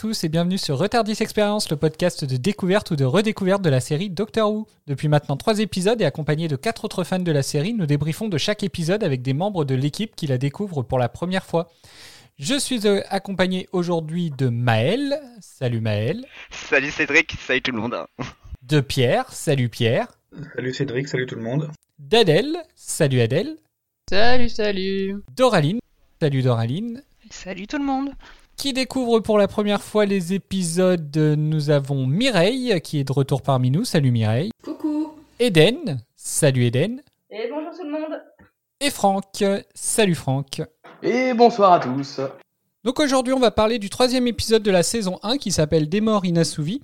tous et bienvenue sur Retardis Experience, le podcast de découverte ou de redécouverte de la série Doctor Who. Depuis maintenant trois épisodes et accompagné de quatre autres fans de la série, nous débriefons de chaque épisode avec des membres de l'équipe qui la découvrent pour la première fois. Je suis euh, accompagné aujourd'hui de Maël. Salut Maël. Salut Cédric, salut tout le monde. De Pierre. Salut Pierre. Salut Cédric, salut tout le monde. D'Adèle. Salut Adèle. Salut, salut. Doraline. Salut Doraline. Salut tout le monde. Qui découvre pour la première fois les épisodes, nous avons Mireille qui est de retour parmi nous. Salut Mireille. Coucou Eden. Salut Eden. et bonjour tout le monde. Et Franck. Salut Franck. Et bonsoir à tous. Donc aujourd'hui, on va parler du troisième épisode de la saison 1 qui s'appelle Des morts inassouvis.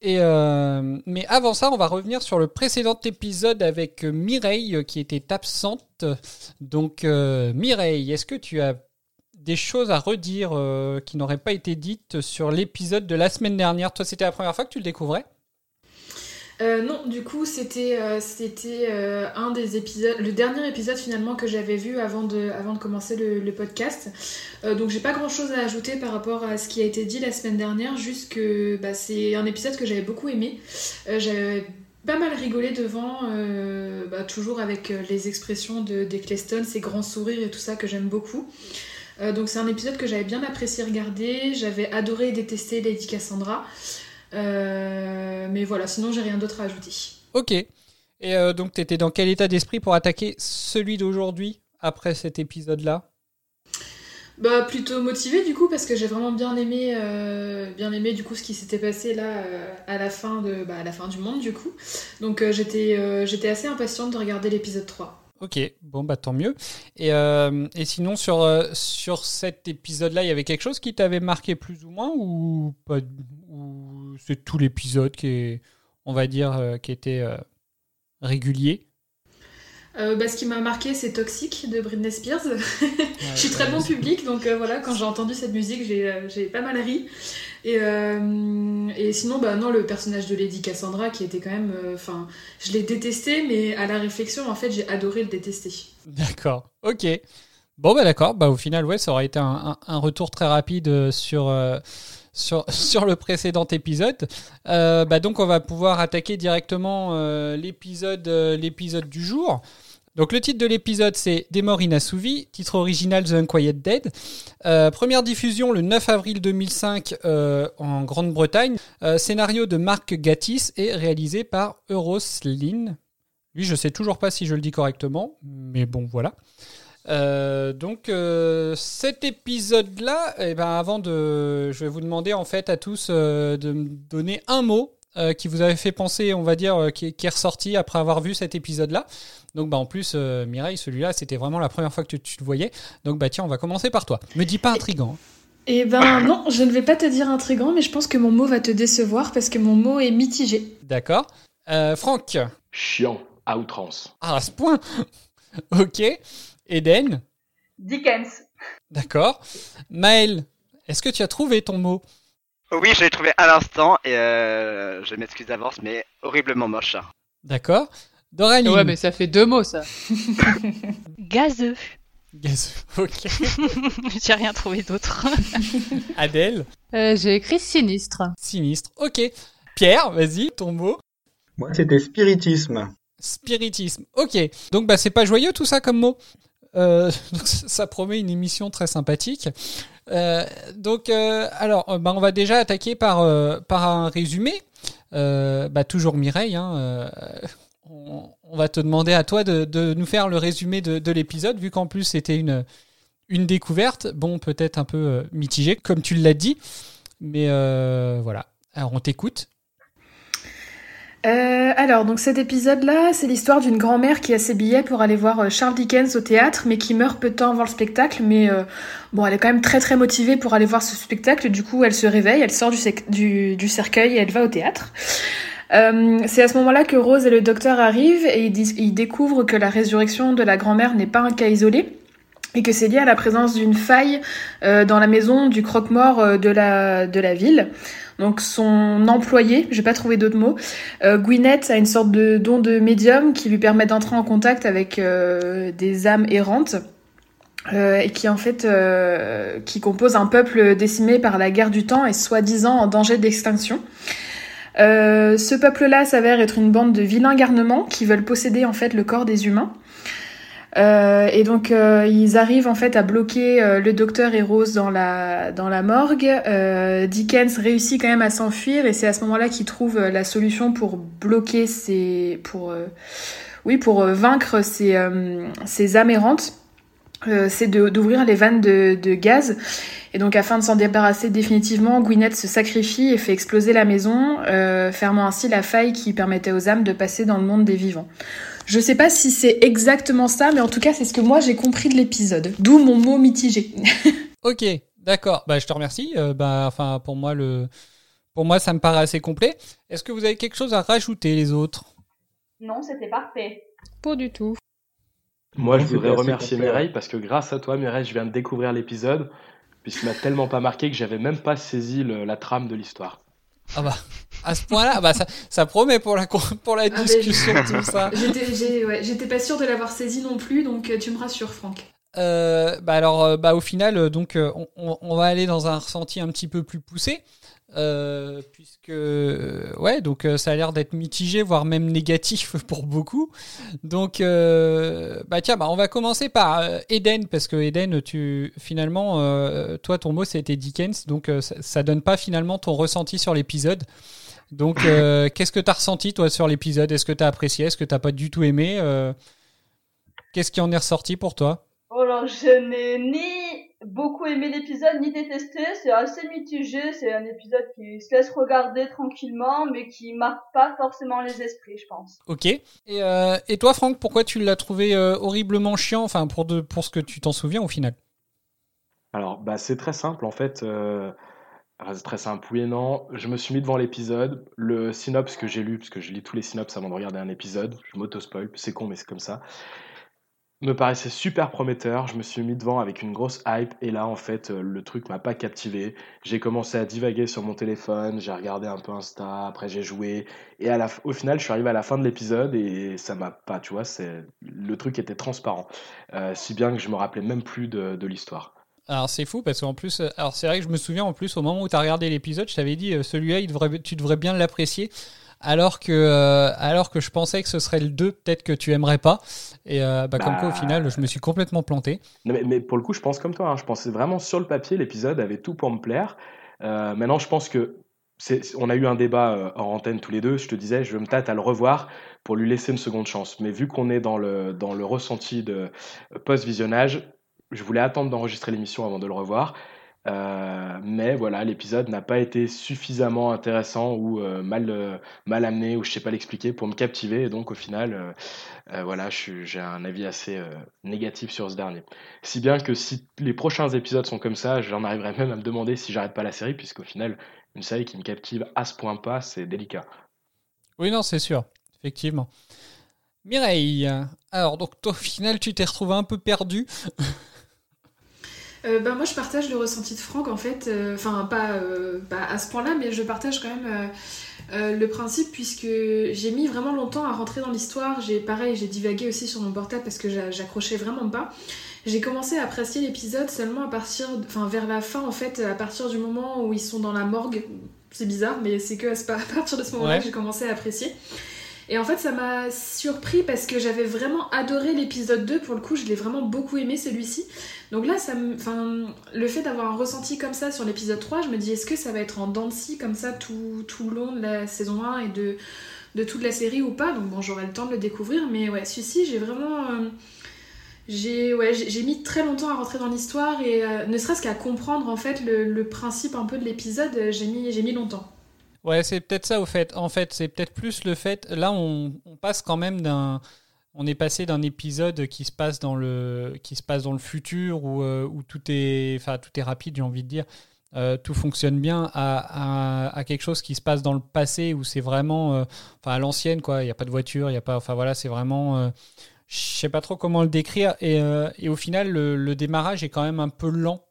Et euh, mais avant ça, on va revenir sur le précédent épisode avec Mireille qui était absente. Donc euh, Mireille, est-ce que tu as des choses à redire euh, qui n'auraient pas été dites sur l'épisode de la semaine dernière Toi, c'était la première fois que tu le découvrais? Euh, non, du coup, c'était euh, un des épisodes, le dernier épisode finalement que j'avais vu avant de, avant de commencer le, podcast. Donc, j'ai pas grand chose à ajouter par rapport à ce qui a été dit la semaine dernière, juste que bah, c'est un épisode que j'avais beaucoup aimé. J'avais pas mal rigolé devant, bah, toujours avec les expressions de d'Eccleston, ses grands sourires et tout ça que j'aime beaucoup. Euh, donc c'est un épisode que j'avais bien apprécié regarder, j'avais adoré et détesté Lady Cassandra. Euh, mais voilà, sinon j'ai rien d'autre à ajouter. Ok. Et euh, donc, tu étais dans quel état d'esprit pour attaquer celui d'aujourd'hui après cet épisode-là? Bah plutôt motivée du coup parce que j'ai vraiment bien aimé, euh, bien aimé du coup ce qui s'était passé là euh, à la fin de, bah, à la fin du monde du coup. Donc euh, j'étais, j'étais assez impatiente de regarder l'épisode 3. Ok, bon bah tant mieux. Et, euh, sinon sur, euh, sur cet épisode-là, il y avait quelque chose qui t'avait marqué plus ou moins ou ou c'est tout l'épisode qui est, on va dire, euh, qui était régulier? Euh, bah, ce qui m'a marqué c'est Toxic de Britney Spears. Je suis très bon public donc euh, voilà quand j'ai entendu cette musique j'ai, euh, pas mal ri. Et, euh, et sinon bah non le personnage de Lady Cassandra qui était quand même, enfin je l'ai détesté mais à la réflexion en fait j'ai adoré le détester. D'accord, ok. Bon bah d'accord, bah au final ouais ça aurait été un, un- un retour très rapide sur, sur, sur le précédent épisode. Euh, bah donc on va pouvoir attaquer directement euh, l'épisode euh, l'épisode du jour. Donc le titre de l'épisode c'est Des morts inassouvis, titre original The Unquiet Dead. Euh, première diffusion le 9 avril 2005 euh, en Grande-Bretagne. Euh, scénario de Mark Gatiss et réalisé par Euroslin. Lui, je sais toujours pas si je le dis correctement, mais bon, voilà. Donc, cet épisode-là, eh ben, avant de. Je vais vous demander, en fait, à tous de me donner un mot euh, qui vous avait fait penser, on va dire, euh, qui, est- qui est ressorti après avoir vu cet épisode-là. Donc, bah, en plus, euh, Mireille, celui-là, c'était vraiment la première fois que tu, tu le voyais. Donc, bah, tiens, on va commencer par toi. Me dis pas intrigant. hein. Et ben non, je ne vais pas te dire intrigant, mais je pense que mon mot va te décevoir parce que mon mot est mitigé. D'accord. Euh, Franck. Chiant à outrance. Ah, à ce point Ok. Eden. Dickens. D'accord. Maël, est-ce que tu as trouvé ton mot? Oui, je l'ai trouvé à l'instant et euh, je m'excuse d'avance, mais horriblement moche. D'accord. Doraline. Ouais, mais ça fait deux mots, ça. Gazeux. Gazeux. Ok. J'ai rien trouvé d'autre. Adèle. Euh, J'ai écrit sinistre. Sinistre. Ok. Pierre, vas-y, ton mot. Moi, c'était spiritisme. Spiritisme. Ok. Donc, bah, c'est pas joyeux tout ça comme mot? Euh, donc, ça promet une émission très sympathique. Euh, donc, euh, alors, euh, bah, on va déjà attaquer par, par un résumé. Bah, toujours Mireille. Hein, on, va te demander à toi de, nous faire le résumé de, de l'épisode, vu qu'en plus c'était une, une découverte. Bon, peut-être un peu mitigée, comme tu l'as dit. Mais voilà. Alors, on t'écoute. Euh, alors, donc cet épisode-là, c'est l'histoire d'une grand-mère qui a ses billets pour aller voir euh, Charles Dickens au théâtre, mais qui meurt peu de temps avant le spectacle. Mais euh, bon, elle est quand même très très motivée pour aller voir ce spectacle. Du coup, elle se réveille, elle sort du, cercueil et elle va au théâtre. C'est à ce moment-là que Rose et le docteur arrivent et ils, ils découvrent que la résurrection de la grand-mère n'est pas un cas isolé et que c'est lié à la présence d'une faille dans la maison du croque-mort de la ville. Donc son employé, j'ai pas trouvé d'autres mots, euh, Gwyneth a une sorte de don de médium qui lui permet d'entrer en contact avec euh, des âmes errantes euh, et qui en fait euh, qui compose un peuple décimé par la guerre du temps et soi-disant en danger d'extinction. Ce peuple-là s'avère être une bande de vilains garnements qui veulent posséder en fait le corps des humains. Euh, et donc euh, ils arrivent en fait à bloquer euh, le docteur et Rose dans la dans la morgue. Euh, Dickens réussit quand même à s'enfuir et c'est à ce moment-là qu'il trouve euh, la solution pour bloquer ces pour oui pour vaincre ces ces. Euh, c'est d'ouvrir les vannes de, de gaz. Et donc, afin de s'en débarrasser définitivement, Gwyneth se sacrifie et fait exploser la maison, fermant ainsi la faille qui permettait aux âmes de passer dans le monde des vivants. Je sais pas si c'est exactement ça, mais en tout cas, c'est ce que moi j'ai compris de l'épisode. D'où mon mot mitigé. Ok, d'accord. Bah, je te remercie. Euh, bah, enfin, pour moi, le, pour moi, ça me paraît assez complet. Est-ce que vous avez quelque chose à rajouter, les autres? Non, c'était parfait. Pas du tout. Moi, je voudrais remercier Mireille parce que grâce à toi, Mireille, je viens de découvrir l'épisode puisqu'il m'a tellement pas marqué que j'avais même pas saisi le- la trame de l'histoire. Ah bah, à ce point-là, bah, ça, ça promet pour la, pour la Ah, mais- discussion, tout ça. J'étais ouais, pas sûre de l'avoir saisi non plus, donc euh, tu me rassures, Franck. Euh, bah alors, euh, bah au final, donc, on, on- on va aller dans un ressenti un petit peu plus poussé, euh, puisque, euh, ouais, donc euh, ça a l'air d'être mitigé, voire même négatif pour beaucoup. Donc, euh, bah tiens, bah on va commencer par Eden, parce que Eden, tu finalement, euh, toi, ton mot c'était Dickens, donc euh, ça, ça donne pas finalement ton ressenti sur l'épisode. Donc, euh, qu'est-ce que tu as ressenti toi sur l'épisode? Est-ce que tu as apprécié? Est-ce que t'as pas du tout aimé? Euh, Qu'est-ce qui en est ressorti pour toi? Oh là, je n'ai ni beaucoup aimé l'épisode, ni détesté. C'est assez mitigé. C'est un épisode qui se laisse regarder tranquillement, mais qui marque pas forcément les esprits, je pense. Ok. Et, euh, et toi, Franck, pourquoi tu l'as trouvé euh, horriblement chiant? Enfin, pour, de, pour ce que tu t'en souviens au final. Alors, bah, c'est très simple en fait. euh, c'est très simple, oui et non. Je me suis mis devant l'épisode. Le synopsis que j'ai lu, parce que je lis tous les synopsis avant de regarder un épisode, je m'auto-spoil, c'est con, mais c'est comme ça, me paraissait super prometteur. Je me suis mis devant avec une grosse hype, et là, en fait, euh, le truc m'a pas captivé. J'ai commencé à divaguer sur mon téléphone, j'ai regardé un peu Insta, après j'ai joué, et au final, je suis arrivé à la fin de l'épisode, et ça m'a pas, tu vois, c'est, le truc était transparent. Euh, si bien que je me rappelais même plus de, l'histoire. Alors, c'est fou parce qu'en plus, euh, alors c'est vrai que je me souviens en plus, au moment où tu as regardé l'épisode, je t'avais dit celui-là, tu devrais bien l'apprécier. Alors que, euh, alors que je pensais que ce serait le 2, peut-être que tu aimerais pas. Et euh, bah, comme Bah. quoi, au final, je me suis complètement planté. Non, mais, mais pour le coup, je pense comme toi. hein. Je pensais vraiment sur le papier, l'épisode avait tout pour me plaire. Euh, maintenant, je pense que on a eu un débat hors antenne tous les deux. Je te disais, je me tâte à le revoir pour lui laisser une seconde chance. Mais vu qu'on est dans le, dans le ressenti de post-visionnage, je voulais attendre d'enregistrer l'émission avant de le revoir. Euh, mais voilà, l'épisode n'a pas été suffisamment intéressant ou euh, mal, euh, mal amené ou je sais pas l'expliquer pour me captiver. Et donc, au final, voilà, j'ai un avis assez négatif sur ce dernier. Si bien que si les prochains épisodes sont comme ça, j'en arriverai même à me demander si j'arrête pas la série, puisqu'au final, une série qui me captive à ce point pas, c'est délicat. Oui, non, c'est sûr, effectivement. Mireille, alors donc toi, au final, tu t'es retrouvé un peu perdu. Euh, bah, moi, je partage le ressenti de Franck, en fait. euh, Enfin, pas, euh, pas à ce point-là, mais je partage quand même le principe, puisque j'ai mis vraiment longtemps à rentrer dans l'histoire. J'ai Pareil, j'ai divagué aussi sur mon portable parce que j'a- j'accrochais vraiment pas. J'ai commencé à apprécier l'épisode seulement à partir, enfin vers la fin en fait, à partir du moment où ils sont dans la morgue. C'est bizarre, mais c'est que à ce- à partir de ce moment-là Ouais. que j'ai commencé à apprécier. Et en fait, ça m'a surpris parce que j'avais vraiment adoré l'épisode 2. Pour le coup, je l'ai vraiment beaucoup aimé celui-ci. Donc là, ça enfin, le fait d'avoir un ressenti comme ça sur l'épisode 3, je me dis est-ce que ça va être en dents comme ça tout, tout le long de la saison 1 et de, toute la série ou pas? Donc bon, j'aurai le temps de le découvrir. Mais ouais, celui-ci, j'ai vraiment. euh, j'ai mis très longtemps à rentrer dans l'histoire et euh, ne serait-ce qu'à comprendre en fait le, le principe un peu de l'épisode, j'ai mis, j'ai mis longtemps. Ouais, c'est peut-être ça au fait. En fait, c'est peut-être plus le fait. Là, on, passe quand même d'un. On est passé d'un épisode qui se passe dans le qui se passe dans le futur où, euh, tout est enfin tout est rapide, j'ai envie de dire. Euh, tout fonctionne bien à, à, quelque chose qui se passe dans le passé où c'est vraiment euh, enfin à l'ancienne quoi. Il n'y a pas de voiture, il y a pas. Enfin voilà, c'est vraiment. euh, je sais pas trop comment le décrire et, et au final le, le démarrage est quand même un peu lent.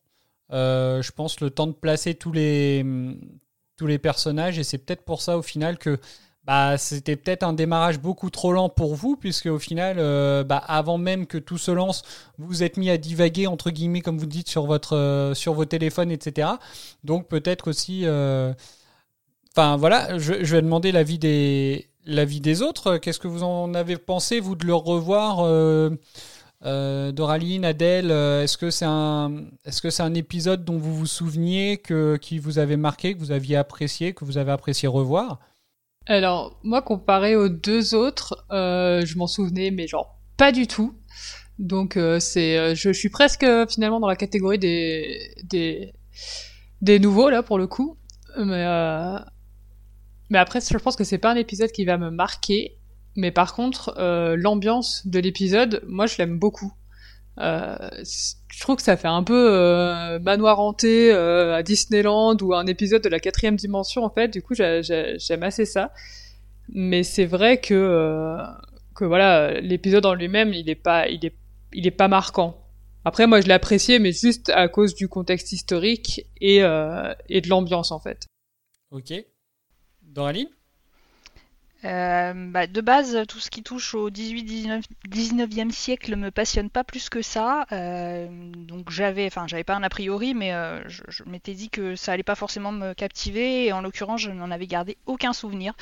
Je pense le temps de placer tous les tous les personnages et c'est peut-être pour ça au final que bah, c'était peut-être un démarrage beaucoup trop lent pour vous puisque au final euh, bah, avant même que tout se lance vous êtes mis à divaguer entre guillemets comme vous dites sur votre euh, sur vos téléphones etc donc peut-être aussi euh, enfin voilà je, je vais demander l'avis des l'avis des autres. Qu'est-ce que vous en avez pensé vous de le revoir euh, Doraline, Adèle, euh, est-ce que c'est un, est-ce que c'est un épisode dont vous vous souveniez que qui vous avait marqué, que vous aviez apprécié, que vous avez apprécié revoir? Alors, moi, comparé aux deux autres, euh, je m'en souvenais, mais genre pas du tout. Donc, c'est, je, je suis presque finalement dans la catégorie des, des, des nouveaux, là, pour le coup. Mais, mais après, je pense que c'est pas un épisode qui va me marquer. Mais par contre, euh, l'ambiance de l'épisode, moi, je l'aime beaucoup. Euh, je trouve que ça fait un peu euh, manoir hanté euh, à Disneyland ou un épisode de la quatrième dimension en fait. Du coup, j'a- j'a- j'aime assez ça. Mais c'est vrai que euh, que voilà, l'épisode en lui-même, il est pas, il est, il est pas marquant. Après, moi, je l'ai apprécié, mais juste à cause du contexte historique et euh, et de l'ambiance en fait. Ok. Doraline Euh, bah, de base, tout ce qui touche au 18-19 19e siècle me passionne pas plus que ça. Euh, donc j'avais, enfin j'avais pas un a priori, mais euh, je, m'étais dit que ça allait pas forcément me captiver. Et en l'occurrence, je n'en avais gardé aucun souvenir.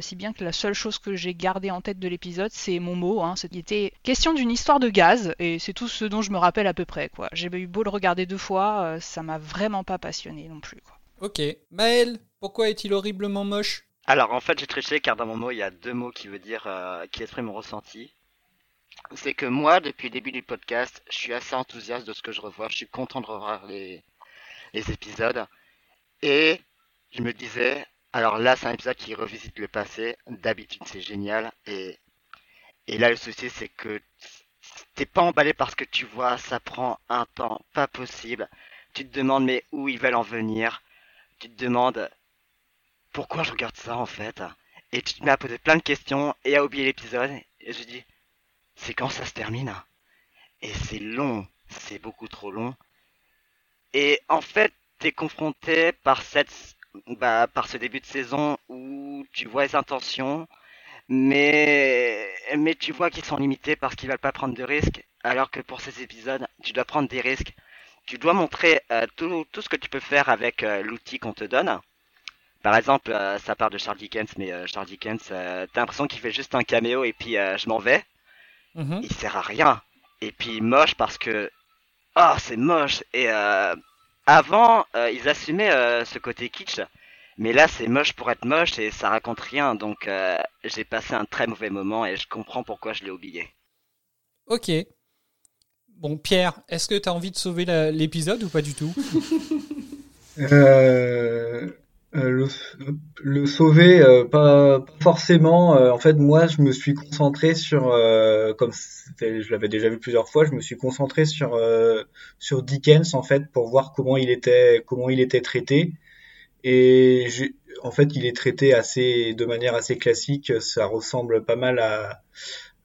Si bien que la seule chose que j'ai gardée en tête de l'épisode, c'est mon mot. Hein, C'était question d'une histoire de gaz, et c'est tout ce dont je me rappelle à peu près. Quoi. J'ai eu beau le regarder deux fois, ça m'a vraiment pas passionné non plus. Ok. Maël, pourquoi est-il horriblement moche? Alors en fait j'ai triché car dans mon mot il y a deux mots qui veut dire euh, qui expriment mon ressenti. C'est que moi depuis le début du podcast je suis assez enthousiaste de ce que je revois, je suis content de revoir les, les épisodes et je me disais alors là c'est un épisode qui revisite le passé, d'habitude c'est génial et et là le souci c'est que t'es pas emballé par ce que tu vois, ça prend un temps pas possible. Tu te demandes mais où ils veulent en venir? Tu te demandes pourquoi je regarde ça en fait? Et tu à poser plein de questions et à oublier l'épisode. Et je dis, c'est quand ça se termine? Et c'est long, c'est beaucoup trop long. Et en fait, t'es confronté par cette, bah, par ce début de saison où tu vois les intentions, mais, mais tu vois qu'ils sont limités parce qu'ils veulent pas prendre de risques, alors que pour ces épisodes, tu dois prendre des risques. Tu dois montrer euh, tout, tout ce que tu peux faire avec euh, l'outil qu'on te donne. Par exemple, euh, ça part de Charles Dickens, mais euh, Charles Dickens, euh, t'as l'impression qu'il fait juste un caméo et puis euh, je m'en vais. Mhm. Il sert à rien. Et puis moche parce que, oh, c'est moche. Et euh, avant, euh, ils assumaient euh, ce côté kitsch, mais là, c'est moche pour être moche et ça raconte rien. Donc, euh, j'ai passé un très mauvais moment et je comprends pourquoi je l'ai oublié. Ok. Bon, Pierre, est-ce que tu as envie de sauver l'épisode ou pas du tout? Euh, le, le sauver, euh, pas, forcément. Euh, en fait, moi, je me suis concentré sur, euh, comme je l'avais déjà vu plusieurs fois, je me suis concentré sur euh, sur Dickens en fait pour voir comment il était comment il était traité. Et en fait, il est traité assez de manière assez classique. Ça ressemble pas mal à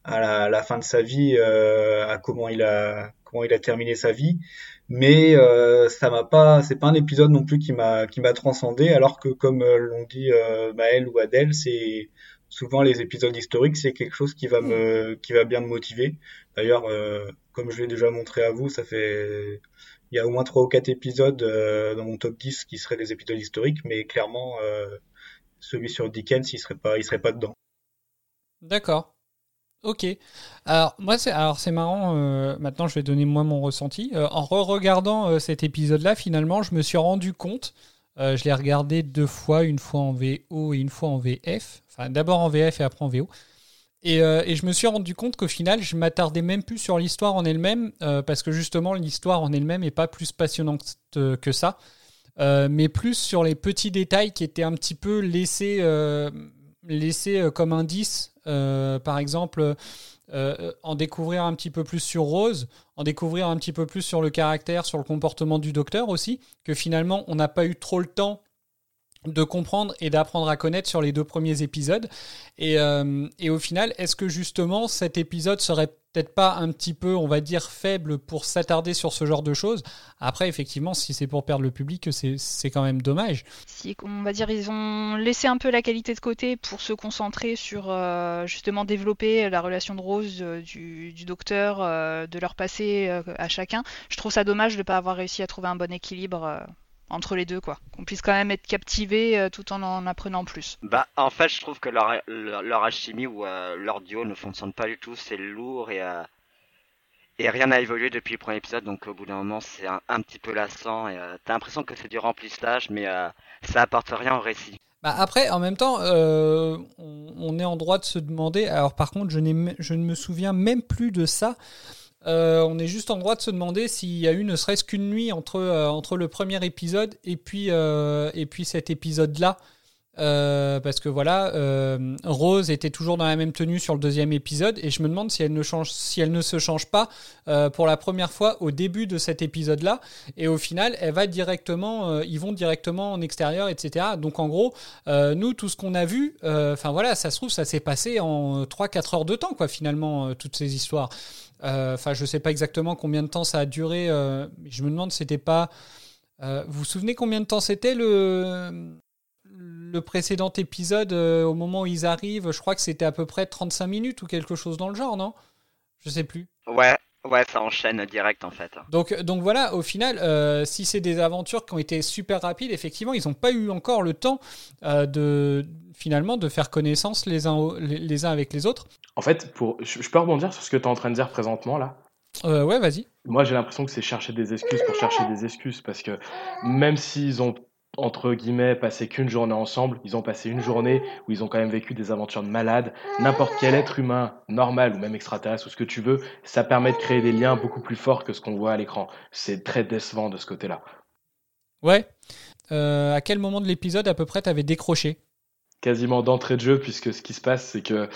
à la, la fin de sa vie, euh, à comment il a comment il a terminé sa vie mais euh, ça m'a pas c'est pas un épisode non plus qui m'a qui m'a transcendé alors que comme euh, l'ont dit euh, Maël ou Adèle c'est souvent les épisodes historiques c'est quelque chose qui va me qui va bien me motiver d'ailleurs euh, comme je l'ai déjà montré à vous ça fait il y a au moins trois ou quatre épisodes euh, dans mon top 10 qui seraient des épisodes historiques mais clairement celui sur Dickens il serait pas il serait pas dedans D'accord. Ok. Alors moi c'est alors c'est marrant. euh, maintenant je vais donner moi mon ressenti. Euh, en re-regardant euh, cet épisode-là, finalement, je me suis rendu compte. je l'ai regardé deux fois, une fois en VO et une fois en VF. Enfin d'abord en VF et après en VO. Et, et je me suis rendu compte qu'au final, je m'attardais même plus sur l'histoire en elle-même, parce que justement, l'histoire en elle-même est pas plus passionnante que ça. mais plus sur les petits détails qui étaient un petit peu laissés, laissés comme indice. par exemple, en découvrir un petit peu plus sur Rose, en découvrir un petit peu plus sur le caractère, sur le comportement du docteur aussi, que finalement on n'a pas eu trop le temps de comprendre et d'apprendre à connaître sur les deux premiers épisodes. Et, euh, et au final, est-ce que justement cet épisode serait peut-être pas un petit peu, on va dire, faible pour s'attarder sur ce genre de choses? Après, effectivement, si c'est pour perdre le public, c'est quand même dommage. Si, on va dire, ils ont laissé un peu la qualité de côté pour se concentrer sur euh, justement développer la relation de Rose, euh, du, du, docteur, de leur passé à chacun. Je trouve ça dommage de ne pas avoir réussi à trouver un bon équilibre entre les deux, quoi. Qu'on puisse quand même être captivé euh, tout en en apprenant plus. Bah, en fait, je trouve que leur, leur, alchimie ou euh, leur duo ne fonctionne pas du tout. C'est lourd et, euh, et rien n'a évolué depuis le premier épisode. Donc, au bout d'un moment, c'est un, petit peu lassant. Et t'as l'impression que c'est du remplissage, mais ça apporte rien au récit. Bah après, en même temps, on, on, est en droit de se demander. Alors, par contre, je, je ne me souviens même plus de ça. Euh, on est juste en droit de se demander s'il y a eu ne serait-ce qu'une nuit entre, euh, entre le premier épisode et puis, euh, et puis cet épisode-là. parce que voilà, Rose était toujours dans la même tenue sur le deuxième épisode et je me demande si elle ne, change, si elle ne se change pas pour la première fois au début de cet épisode-là et au final, elle va directement, ils vont directement en extérieur, etc. Donc en gros, nous, tout ce qu'on a vu, enfin voilà, ça se trouve, ça s'est passé en 3-4 heures de temps, quoi, finalement, toutes ces histoires. Euh, enfin, je sais pas exactement combien de temps ça a duré. Euh, je me demande, c'était pas. Euh, vous vous souvenez combien de temps c'était le le précédent épisode au moment où ils arrivent? Je crois que c'était à peu près 35 minutes ou quelque chose dans le genre, non? Je sais plus. Ouais, Ouais, ça enchaîne direct en fait. Donc, donc voilà, au final, si c'est des aventures qui ont été super rapides, effectivement, ils n'ont pas eu encore le temps de finalement de faire connaissance les uns, les uns avec les autres. En fait, pour, je, peux rebondir sur ce que tu es en train de dire présentement là? Euh, Ouais, vas-y. Moi, j'ai l'impression que c'est chercher des excuses pour chercher des excuses parce que même s'ils ont entre guillemets passé qu'une journée ensemble, ils ont passé une journée où ils ont quand même vécu des aventures de malades. N'importe quel être humain normal ou même extraterrestre ou ce que tu veux, ça permet de créer des liens beaucoup plus forts que ce qu'on voit à l'écran. C'est très décevant de ce côté-là. Ouais. Euh, à quel moment de l'épisode à peu près t'avais décroché? Quasiment d'entrée de jeu, puisque ce qui se passe, c'est que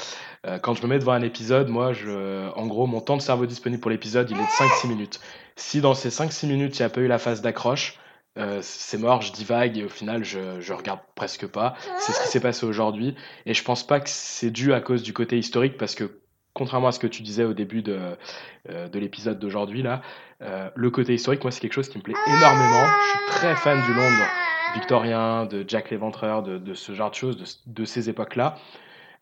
euh, quand je me mets devant un épisode, moi, je, en gros, mon temps de cerveau disponible pour l'épisode, il est de 5-6 minutes. Si dans ces 5-6 minutes, il n'y a pas eu la phase d'accroche, euh, c'est mort, je divague et au final, je, je regarde presque pas. C'est ce qui s'est passé aujourd'hui. Et je pense pas que c'est dû à cause du côté historique, parce que contrairement à ce que tu disais au début de, euh, de l'épisode d'aujourd'hui, là, le côté historique, moi, c'est quelque chose qui me plaît énormément. Je suis très fan du Londres victorien, de Jack l'Éventreur, de, ce genre de choses, de, ces époques-là.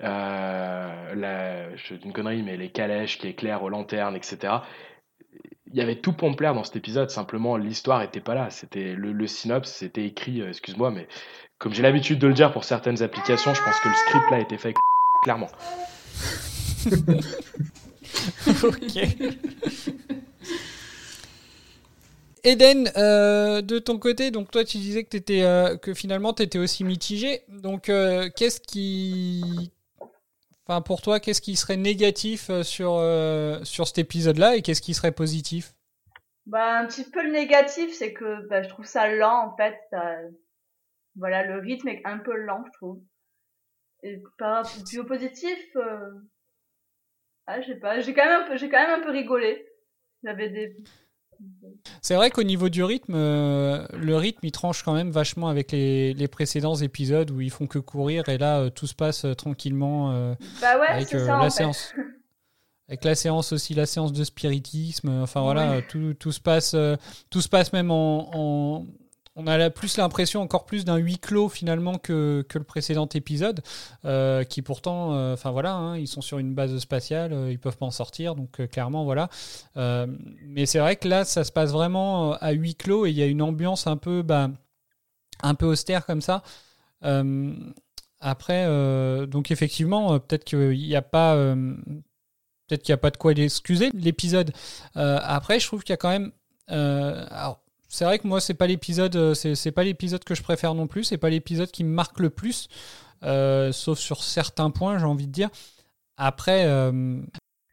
Euh, je dis une connerie, mais les calèches qui éclairent aux lanternes, etc. Il y avait tout pour me plaire dans cet épisode, simplement l'histoire n'était pas là. C'était le, le synopsis, c'était écrit, euh, excuse-moi, mais comme j'ai l'habitude de le dire pour certaines applications, je pense que le script là a été fait clairement. ok. Eden, euh, de ton côté, donc toi tu disais que, étais, euh, que finalement tu étais aussi mitigé. Donc euh, qu'est-ce qui. Enfin, pour toi, qu'est-ce qui serait négatif sur, sur cet épisode-là et qu'est-ce qui serait positif? Bah, Un petit peu le négatif, c'est que bah, je trouve ça lent en fait. Voilà, le rythme est un peu lent, je trouve. Et par puis au positif, ah, je sais pas, j'ai quand, même un peu, j'ai quand même un peu rigolé. J'avais des c'est vrai qu'au niveau du rythme, euh, le rythme il tranche quand même vachement avec les, précédents épisodes où ils font que courir et là euh, tout se passe euh, tranquillement bah ouais, avec ça, la séance. Avec la séance aussi, la séance de spiritisme, enfin voilà, tout, tout, se passe, tout se passe même en, on a plus l'impression encore plus d'un huis clos finalement que, le précédent épisode, euh, qui pourtant, euh, enfin voilà, hein, ils sont sur une base spatiale, euh, ils peuvent pas en sortir, donc clairement voilà. mais c'est vrai que là, ça se passe vraiment à huis clos et il y a une ambiance un peu, bah, un peu austère comme ça. après, donc effectivement, peut-être qu'il n'y a pas peut-être qu'il a pas de quoi l'excuser l'épisode. après, je trouve qu'il y a quand même. alors, c'est vrai que moi c'est pas l'épisode euh, c'est pas l'épisode que je préfère non plus c'est pas l'épisode qui me marque le plus euh, sauf sur certains points j'ai envie de dire après euh,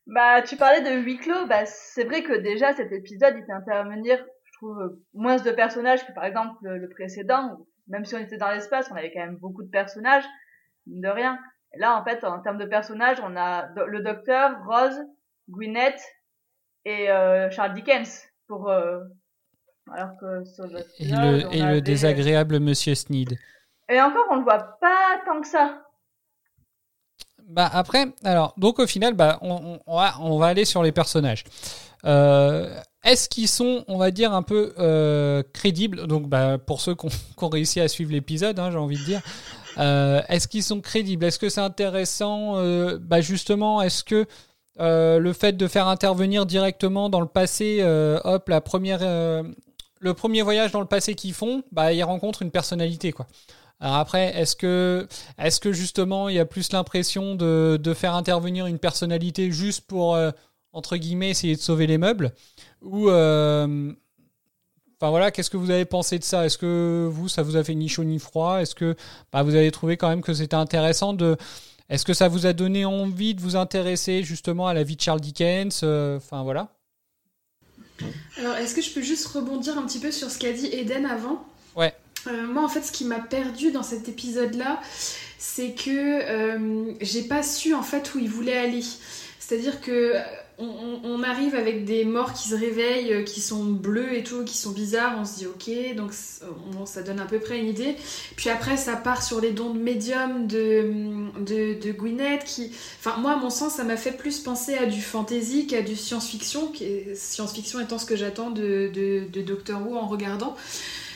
bah tu parlais de huis clos bah c'est vrai que déjà cet épisode il fait intervenir je trouve moins de personnages que par exemple le, précédent. Même si on était dans l'espace, on avait quand même beaucoup de personnages, de rien. Là, en fait, en termes de personnages, on a le docteur, Rose, Gwyneth et Charles Dickens pour alors que sur le et le, et le désagréable Monsieur Sneed. Et encore, on le voit pas tant que ça. Bah après, alors donc au final, bah on, on, va, on va aller sur les personnages. Euh, est-ce qu'ils sont, on va dire, un peu euh, crédibles? Donc, bah, pour ceux qui ont, réussi à suivre l'épisode, hein, j'ai envie de dire, euh, est-ce qu'ils sont crédibles? Est-ce que c'est intéressant? Bah, Justement, est-ce que le fait de faire intervenir directement dans le passé, hop, la première, le premier voyage dans le passé qu'ils font, bah, ils rencontrent une personnalité, quoi. Après, est-ce que, est-ce que justement, il y a plus l'impression de, de, faire intervenir une personnalité juste pour entre guillemets, essayer de sauver les meubles? Ou. Euh, enfin voilà, qu'est-ce que vous avez pensé de ça? Est-ce que vous, ça vous a fait ni chaud ni froid? Est-ce que bah, vous avez trouvé quand même que c'était intéressant de. Est-ce que ça vous a donné envie de vous intéresser justement à la vie de Charles Dickens euh, Enfin voilà. Alors, est-ce que je peux juste rebondir un petit peu sur ce qu'a dit Eden avant Ouais. Euh, moi, en fait, ce qui m'a perdu dans cet épisode-là, c'est que j'ai pas su en fait où il voulait aller. C'est-à-dire que on, arrive avec des morts qui se réveillent, euh, qui sont bleus et tout, qui sont bizarres. On se dit ok, donc ça donne à peu près une idée. Puis après, ça part sur les dons de médium de, de, de Gwyneth. Qui, enfin, moi, à mon sens, ça m'a fait plus penser à du fantasy qu'à du science-fiction. Science-fiction étant ce que j'attends de, de, Doctor Who en regardant.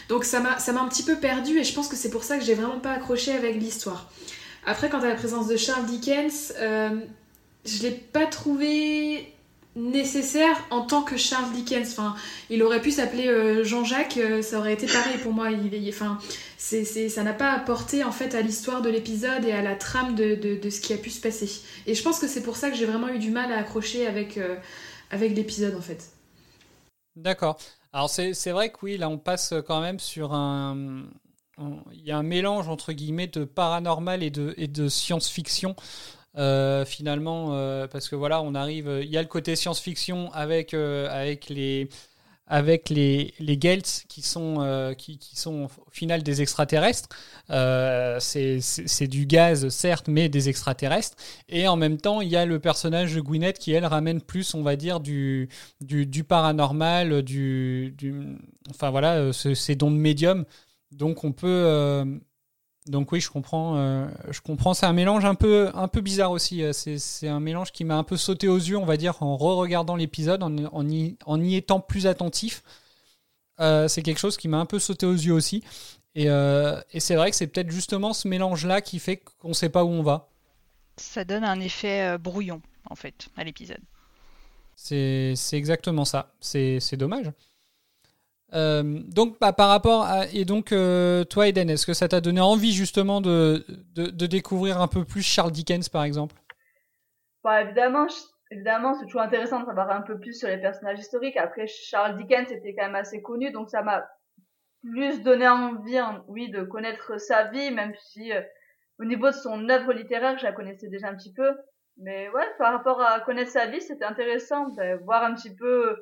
Donc ça m'a un petit peu perdu et je pense que c'est pour ça que j'ai vraiment pas accroché avec l'histoire. Après, quant à la présence de Charles Dickens, euh, je l'ai pas trouvé nécessaire en tant que Charles Dickens. Enfin, il aurait pu s'appeler euh, Jean-Jacques, euh, ça aurait été pareil pour moi. Enfin, c'est, ça n'a pas apporté en fait à l'histoire de l'épisode et à la trame de, de, ce qui a pu se passer. Et je pense que c'est pour ça que j'ai vraiment eu du mal à accrocher avec, euh, avec l'épisode en fait. D'accord. Alors c'est, vrai que oui, là on passe quand même sur un... Il y a un mélange entre guillemets de paranormal et de, et de science-fiction euh, finalement, euh, parce que voilà, on arrive, il y a le côté science-fiction avec, euh, avec les avec les, les qui sont, qui, qui, sont au final des extraterrestres. c'est du gaz, certes, mais des extraterrestres. Et en même temps, il y a le personnage de Gwyneth qui, elle, ramène plus, on va dire, du, du, du paranormal, du, du, enfin voilà, ces dons de médium. Donc on peut, donc oui, je comprends. Euh, je comprends. C'est un mélange un peu, un peu bizarre aussi. Euh, c'est un mélange qui m'a un peu sauté aux yeux, on va dire, en re-regardant l'épisode, en, en, y, en, y, étant plus attentif. Euh, c'est quelque chose qui m'a un peu sauté aux yeux aussi. Et, et c'est vrai que c'est peut-être justement ce mélange-là qui fait qu'on ne sait pas où on va. Ça donne un effet brouillon, en fait, à l'épisode. C'est exactement ça. C'est dommage. Euh, donc, bah, par rapport à. Et donc, euh, toi, Eden, est-ce que ça t'a donné envie justement de, de, découvrir un peu plus Charles Dickens, par exemple? Bah, Évidemment, évidemment c'est toujours intéressant de savoir un peu plus sur les personnages historiques. Après, Charles Dickens était quand même assez connu, donc ça m'a plus donné envie, oui, de connaître sa vie, même si euh, au niveau de son œuvre littéraire, je la connaissais déjà un petit peu. Mais ouais, par rapport à connaître sa vie, c'était intéressant de voir un petit peu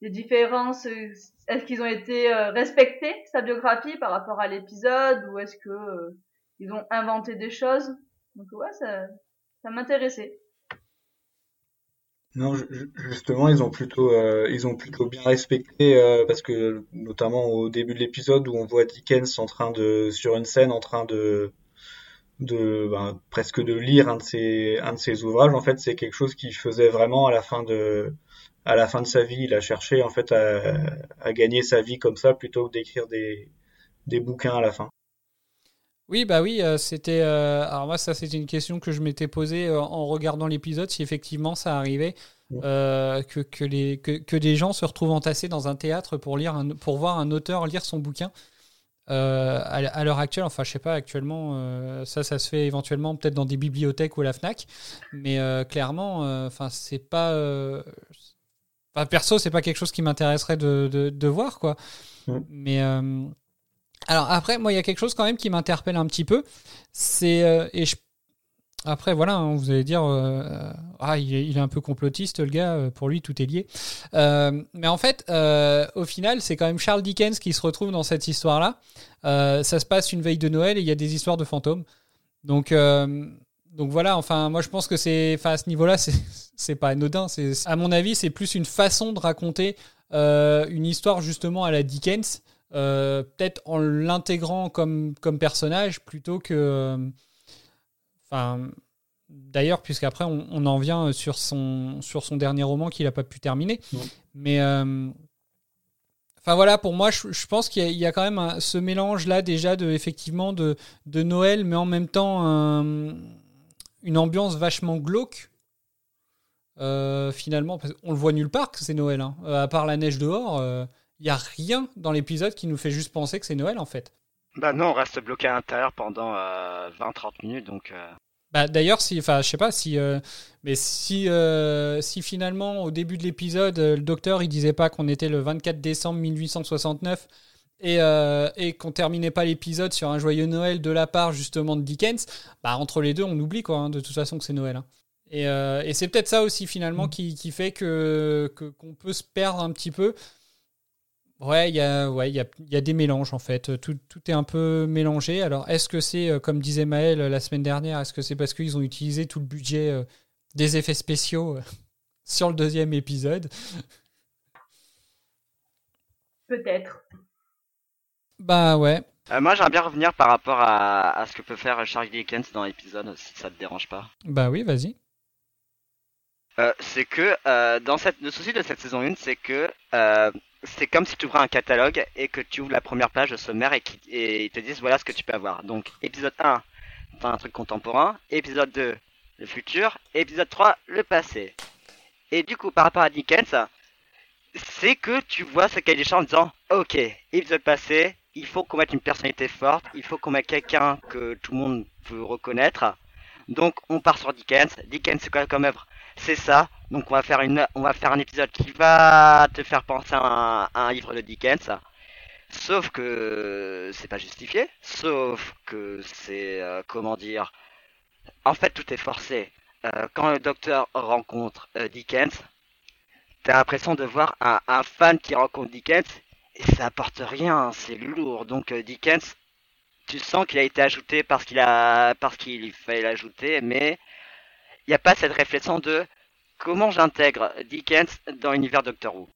les différences Est-ce qu'ils ont été euh, respectés, sa biographie, par rapport à l'épisode, ou est-ce que euh, ils ont inventé des choses? Donc ouais, ça, ça m'intéressait. Non, justement, ils ont plutôt, euh, ils ont plutôt bien respecté parce que notamment au début de l'épisode où on voit Dickens en train de, sur une scène, en train de, de ben, presque de lire un de ses, un de ses ouvrages. En fait, c'est quelque chose qu'il faisait vraiment à la fin de, à la fin de sa vie, il a cherché en fait à, gagner sa vie comme ça plutôt que d'écrire des, des bouquins à la fin. Oui, bah oui, euh, c'était. Euh, alors moi, ça, c'était une question que je m'étais posée euh, en regardant l'épisode, si effectivement ça arrivait que, que, les, que, que, des gens se retrouvent entassés dans un théâtre pour lire, un, pour voir un auteur lire son bouquin. à, l'heure actuelle, enfin, je sais pas, actuellement, ça, ça se fait éventuellement peut-être dans des bibliothèques ou à la Fnac, mais clairement, enfin, c'est pas Enfin, perso, c'est pas quelque chose qui m'intéresserait de, de, voir, quoi. Mm. Mais euh, alors après, moi, il y a quelque chose quand même qui m'interpelle un petit peu. C'est euh, et je après, voilà, hein, vous allez dire, euh, ah, il est, il est un peu complotiste, le gars, euh, pour lui, tout est lié. Euh, mais en fait, euh, au final, c'est quand même Charles Dickens qui se retrouve dans cette histoire-là. Euh, ça se passe une veille de Noël et il y a des histoires de fantômes. Donc, euh, donc voilà, enfin, moi, je pense que c'est, enfin, à ce niveau-là, c'est, pas anodin. C'est, à mon avis, c'est plus une façon de raconter euh, une histoire, justement, à la Dickens, euh, peut-être en l'intégrant comme, comme personnage plutôt que. euh, Enfin, d'ailleurs, puisqu'après, on, on en vient sur son, sur son dernier roman qu'il n'a pas pu terminer. Mais. Enfin voilà, pour moi, je, je pense qu'il y, a- il y a quand même un- ce mélange-là déjà de effectivement de, de Noël, mais en même temps un- une ambiance vachement glauque. Euh, finalement, parce qu'on le voit nulle part que c'est Noël, hein. Euh, à part la neige dehors. euh, Il y a rien dans l'épisode qui nous fait juste penser que c'est Noël en fait. Bah non, on reste bloqué à l'intérieur pendant euh, 20-30 minutes, donc... euh, Bah, d'ailleurs, si, enfin, je sais pas si, euh, mais si, euh, si finalement au début de l'épisode, euh, le docteur il disait pas qu'on était le 24 décembre 1869 et, euh, et qu'on terminait pas l'épisode sur un joyeux Noël de la part justement de Dickens, bah entre les deux on oublie quoi, hein, de toute façon que c'est Noël. hein. Et, euh, et c'est peut-être ça aussi finalement qui, qui fait que qu'on peut se perdre un petit peu. Ouais, il y a, ouais, il y a, il y a des mélanges en fait. Tout, tout est un peu mélangé. Alors, est-ce que c'est, euh, comme disait Maël euh, la semaine dernière, est-ce que c'est parce qu'ils ont utilisé tout le budget des effets spéciaux sur le deuxième épisode? Peut-être. Bah ouais. euh, moi, j'aimerais bien revenir par rapport à, à ce que peut faire Charles Dickens dans l'épisode, si ça te dérange pas. Bah oui, vas-y. Euh, c'est que euh, dans cette, le souci de cette saison 1, c'est que c'est comme si tu ouvrais un catalogue et que tu ouvres la première page de sommaire et, qui, et ils te disent voilà ce que tu peux avoir. Donc épisode 1, t'as un truc contemporain, épisode 2, le futur, épisode 3, le passé. Et du coup, par rapport à Dickens, c'est que tu vois ce cahier des charges en disant ok, épisode passé, il faut qu'on mette une personnalité forte, il faut qu'on mette quelqu'un que tout le monde peut reconnaître. Donc on part sur Dickens. Dickens c'est quoi comme œuvre? C'est ça. Donc on va faire un épisode qui va te faire penser à un, livre de Dickens. Sauf que c'est pas justifié. Sauf que c'est euh, comment dire. En fait, tout est forcé. Euh, quand le docteur rencontre euh, Dickens, t'as l'impression de voir un fan qui rencontre Dickens et ça apporte rien. C'est lourd. Donc euh, Dickens, tu sens qu'il a été ajouté parce qu'il a, parce qu'il fallait l'ajouter, mais il n'y a pas cette réflexion de comment j'intègre Dickens dans l'univers Doctor Who.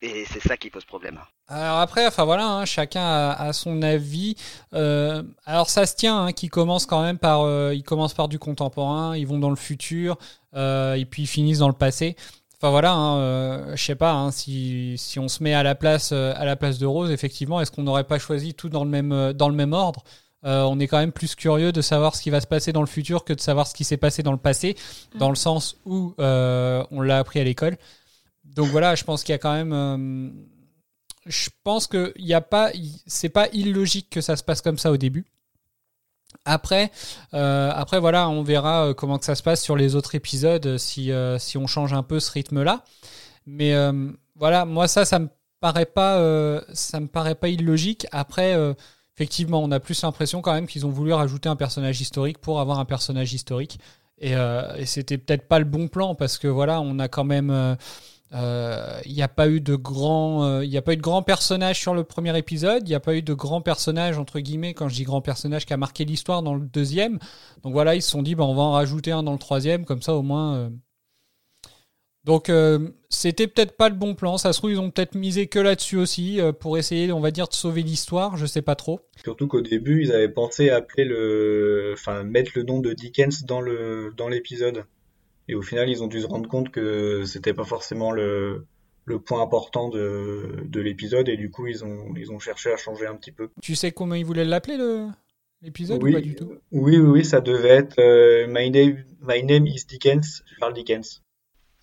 Et c'est ça qui pose problème. Alors après, enfin voilà, hein, chacun a, son avis. Euh, alors ça se tient, hein, qui commence quand même par, euh, ils commencent par du contemporain, ils vont dans le futur, et puis ils finissent dans le passé. Enfin voilà, hein, euh, je sais pas, hein, si, si on se met à la place, euh, à la place de Rose, effectivement, est-ce qu'on n'aurait pas choisi tout dans le même, euh, dans le même ordre? Euh, On est quand même plus curieux de savoir ce qui va se passer dans le futur que de savoir ce qui s'est passé dans le passé, dans le sens où on l'a appris à l'école. Donc voilà, je pense qu'il y a quand même. je pense que il y a pas, c'est pas illogique que ça se passe comme ça au début. Après, euh, après voilà, on verra euh, comment que ça se passe sur les autres épisodes euh, si si on change un peu ce rythme-là. Mais voilà, moi ça, ça me paraît pas, ça me paraît pas illogique. Après, effectivement, on a plus l'impression quand même qu'ils ont voulu rajouter un personnage historique pour avoir un personnage historique. Et, et c'était peut-être pas le bon plan parce que voilà, on a quand même euh, Il n'y a pas eu de grands, euh, a pas eu de grands personnages sur le premier épisode. Il n'y a pas eu de grands personnages entre guillemets. Quand je dis grands personnages, qui a marqué l'histoire dans le deuxième. Donc voilà, ils se sont dit, bah, on va en rajouter un dans le troisième, comme ça au moins. euh. Donc c'était peut-être pas le bon plan. Ça se trouve ils ont peut-être misé que là-dessus aussi pour essayer, on va dire, de sauver l'histoire. Je sais pas trop. Surtout qu'au début, ils avaient pensé appeler le, enfin, mettre le nom de Dickens dans le, dans l'épisode. Et au final, ils ont dû se rendre compte que c'était pas forcément le, le point important de, de l'épisode et du coup, ils ont, ils ont cherché à changer un petit peu. Tu sais comment ils voulaient l'appeler le l'épisode Oui, ou pas du tout? Oui, oui, oui, ça devait être euh, My name, My name is Dickens, Charles Dickens.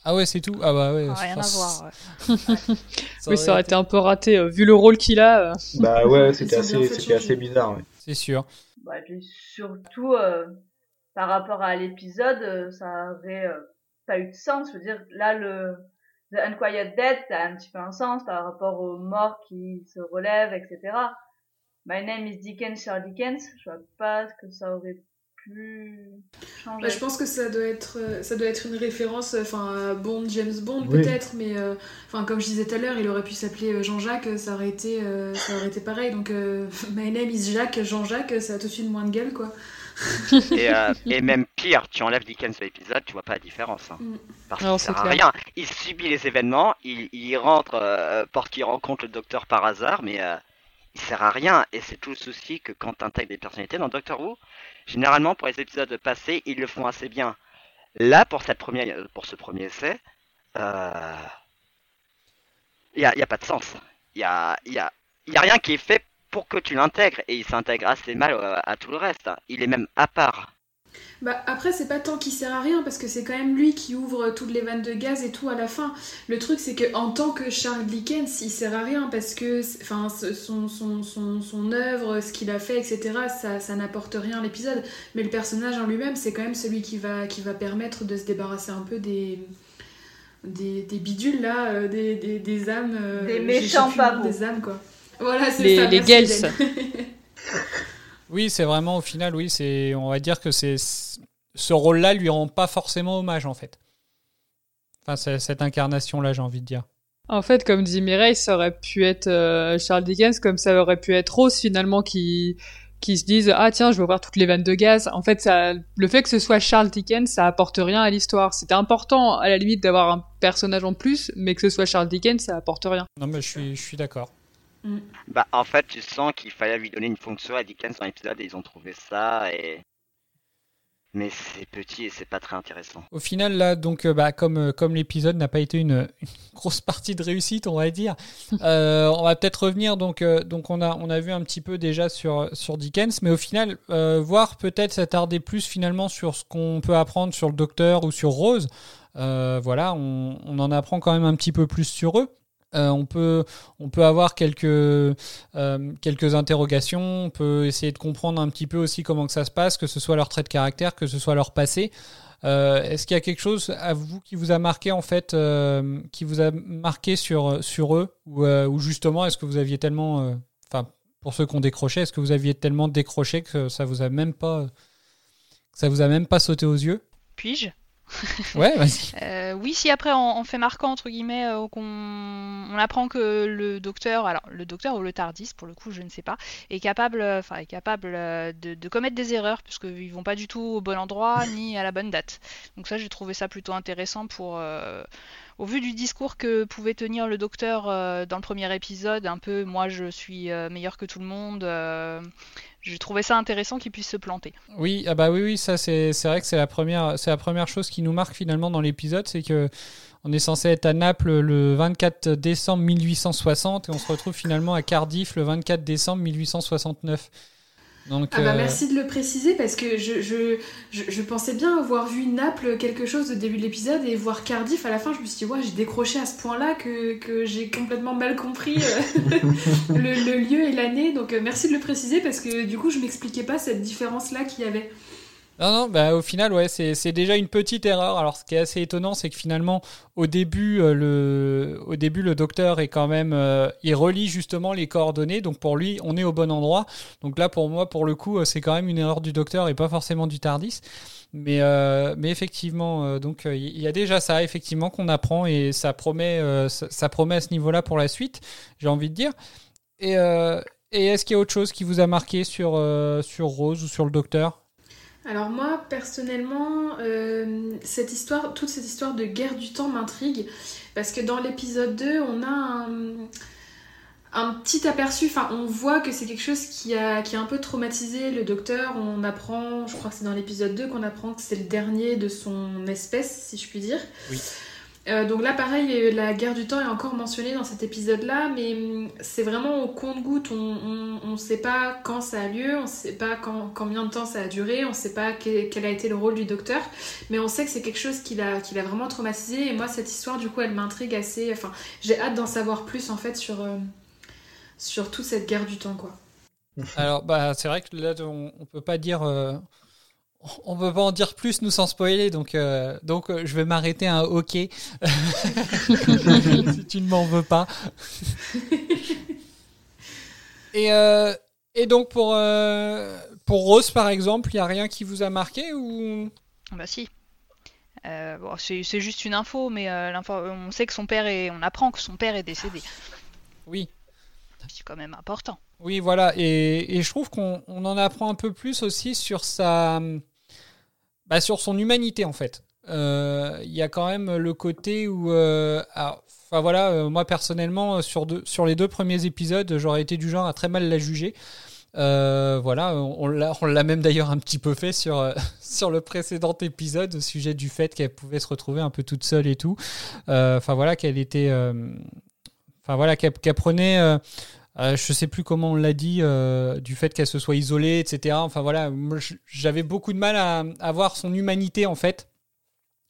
Ah ouais, c'est tout? Ah bah ouais. Rien à enfin, voir. ouais. Oui, ça aurait été un peu raté, euh, vu le rôle qu'il a. euh. Bah ouais, c'était assez, assez bizarre. ouais. C'est sûr. Bah, et puis surtout, euh, par rapport à l'épisode, euh, ça aurait euh, pas eu de sens. Je veux dire, là, le The Unquiet Dead, ça a un petit peu un sens par rapport aux morts qui se relèvent, etc. My name is Dickens, Charles Dickens. Je vois pas ce que ça aurait plus Bah, changé. je pense que ça doit être, euh, ça doit être une référence, enfin à Bond, James Bond Oui. peut-être, mais euh, enfin comme je disais tout à l'heure, il aurait pu s'appeler Jean-Jacques, ça aurait été, euh, ça aurait été pareil. Donc euh, My name is Jacques, Jean-Jacques, ça a tout de suite moins de gueule quoi. Et, euh, et même pire, tu enlèves Dickens de l'épisode, tu vois pas la différence. hein. Mm. Parce qu'il sert à rien. Il subit les événements, il, il rentre, euh, parce qu'il rencontre le docteur par hasard, mais euh, il sert à rien. Et c'est tout le souci que quand tu intègres des personnalités dans Doctor Who, généralement pour les épisodes passés, ils le font assez bien. Là, pour, cette première, pour ce premier essai, euh, il n'y a, il y a pas de sens. Il y a, il y, a, il y a rien qui est fait pour que tu l'intègres. Et il s'intègre assez mal euh, à tout le reste. Il est même à part. Bah après c'est pas tant qu'il sert à rien parce que c'est quand même lui qui ouvre toutes les vannes de gaz et tout à la fin. Le truc c'est que en tant que Charles Dickens il sert à rien parce que enfin son, son, son, son œuvre, ce qu'il a fait etc ça, ça n'apporte rien à l'épisode. Mais le personnage en lui-même c'est quand même celui qui va, qui va permettre de se débarrasser un peu des... Des, des bidules là, euh, des, des, des âmes. euh, Des méchants pavots. Des âmes quoi. Voilà, c'est Les- ça. les. Hélène. Oui, c'est vraiment au final, oui, c'est, on va dire que c'est ce rôle-là lui rend pas forcément hommage en fait. Enfin, c'est- cette incarnation-là, j'ai envie de dire. En fait, comme dit Mireille, ça aurait pu être euh, Charles Dickens, comme ça aurait pu être Rose finalement qui qui se disent ah tiens je veux voir toutes les vannes de gaz. En fait, ça, le fait que ce soit Charles Dickens, ça apporte rien à l'histoire. C'était important à la limite d'avoir un personnage en plus, mais que ce soit Charles Dickens, ça apporte rien. Non, mais je suis, je suis d'accord. Bah, en fait, tu sens qu'il fallait lui donner une fonction à Dickens dans l'épisode et ils ont trouvé ça et. Mais c'est petit et c'est pas très intéressant. Au final, là, donc, euh, bah, comme, euh, comme l'épisode n'a pas été une, une grosse partie de réussite, on va dire, euh, on va peut-être revenir. Donc, euh, donc on, a, on a vu un petit peu déjà sur, sur Dickens, mais au final, euh, voir peut-être s'attarder plus finalement sur ce qu'on peut apprendre sur le docteur ou sur Rose. Voilà, on, on en apprend quand même un petit peu plus sur eux. Euh, on, peut, on peut avoir quelques, euh, quelques interrogations, on peut essayer de comprendre un petit peu aussi comment que ça se passe, que ce soit leur trait de caractère, que ce soit leur passé. Euh, Est-ce qu'il y a quelque chose à vous qui vous a marqué en fait, qui vous a marqué sur, eux, ou, justement est-ce que vous aviez tellement, enfin pour ceux qui ont décroché, est-ce que vous aviez tellement décroché que ça vous a même pas, ça vous a même pas sauté aux yeux? Puis-je? Ouais, vas-y. Euh, oui, si après on, on fait marquant entre guillemets euh, qu'on on apprend que le docteur, alors le docteur ou le Tardis pour le coup, je ne sais pas, est capable, euh, enfin est capable de, de commettre des erreurs puisqu'ils vont pas du tout au bon endroit ni à la bonne date. Donc ça, j'ai trouvé ça plutôt intéressant pour, euh, au vu du discours que pouvait tenir le docteur dans le premier épisode, un peu moi je suis meilleur que tout le monde. J'ai trouvé ça intéressant qu'il puisse se planter. Oui, ah bah oui, oui, ça c'est c'est vrai que c'est la première, c'est la première chose qui nous marque finalement dans l'épisode, c'est que on est censé être à Naples le 24 décembre 1860 et on se retrouve finalement à Cardiff le 24 décembre 1869. Donc, Ah bah euh, merci de le préciser parce que je, je, je, je pensais bien avoir vu Naples quelque chose au début de l'épisode et voir Cardiff à la fin je me suis dit ouais j'ai décroché à ce point là que, que j'ai complètement mal compris euh, le, le lieu et l'année donc euh, merci de le préciser parce que du coup je m'expliquais pas cette différence là qu'il y avait. Non, non, bah, au final, ouais, c'est déjà une petite erreur. Alors, ce qui est assez étonnant, c'est que finalement, au début, euh, le, au début, le docteur est quand même, euh, il relie justement les coordonnées. Donc, pour lui, on est au bon endroit. Donc là, pour moi, pour le coup, euh, c'est quand même une erreur du docteur et pas forcément du Tardis. Mais, mais effectivement, donc il y a déjà ça, effectivement, qu'on apprend et ça promet, ça, promet à ce niveau-là pour la suite. J'ai envie de dire. Et, et est-ce qu'il y a autre chose qui vous a marqué sur, sur Rose ou sur le docteur? Alors moi personnellement euh, cette histoire, toute cette histoire de guerre du temps m'intrigue parce que dans l'épisode 2 on a un, petit aperçu, enfin on voit que c'est quelque chose qui a, qui a un peu traumatisé le docteur, on apprend, je crois que c'est dans l'épisode 2 qu'on apprend que c'est le dernier de son espèce si je puis dire. Oui. Euh, donc là, pareil, euh, la guerre du temps est encore mentionnée dans cet épisode-là, mais hum, c'est vraiment au compte-goutte. On ne sait pas quand ça a lieu, on ne sait pas combien de temps ça a duré, on ne sait pas quel, a été le rôle du docteur, mais on sait que c'est quelque chose qui l'a vraiment traumatisé. Et moi, cette histoire, du coup, elle m'intrigue assez. Enfin, j'ai hâte d'en savoir plus en fait sur euh, sur toute cette guerre du temps, quoi. Alors, bah, c'est vrai que là, on, on peut pas dire, on peut pas en dire plus nous sans spoiler, donc, euh, donc euh, je vais m'arrêter à un OK si tu ne m'en veux pas. et, euh, et donc pour, euh, pour Rose, par exemple, il n'y a rien qui vous a marqué ou? Bah si. Euh, bon, c'est c'est juste une info, mais euh, l'info- on sait que son père est, on apprend que son père est décédé. Oui. C'est quand même important. Oui, voilà. Et, et je trouve qu'on on en apprend un peu plus aussi sur sa, bah, sur son humanité en fait. Euh, Il y a quand même le côté où, euh, enfin voilà, euh, moi personnellement sur sur les deux premiers épisodes, j'aurais été du genre à très mal la juger. Voilà, on, l'a même d'ailleurs un petit peu fait sur sur le précédent épisode au sujet du fait qu'elle pouvait se retrouver un peu toute seule et tout. Enfin voilà, qu'elle était, enfin voilà, qu'elle prenait. Euh, je sais plus comment on l'a dit, euh, du fait qu'elle se soit isolée, etc. Enfin voilà, j'avais beaucoup de mal à, voir son humanité en fait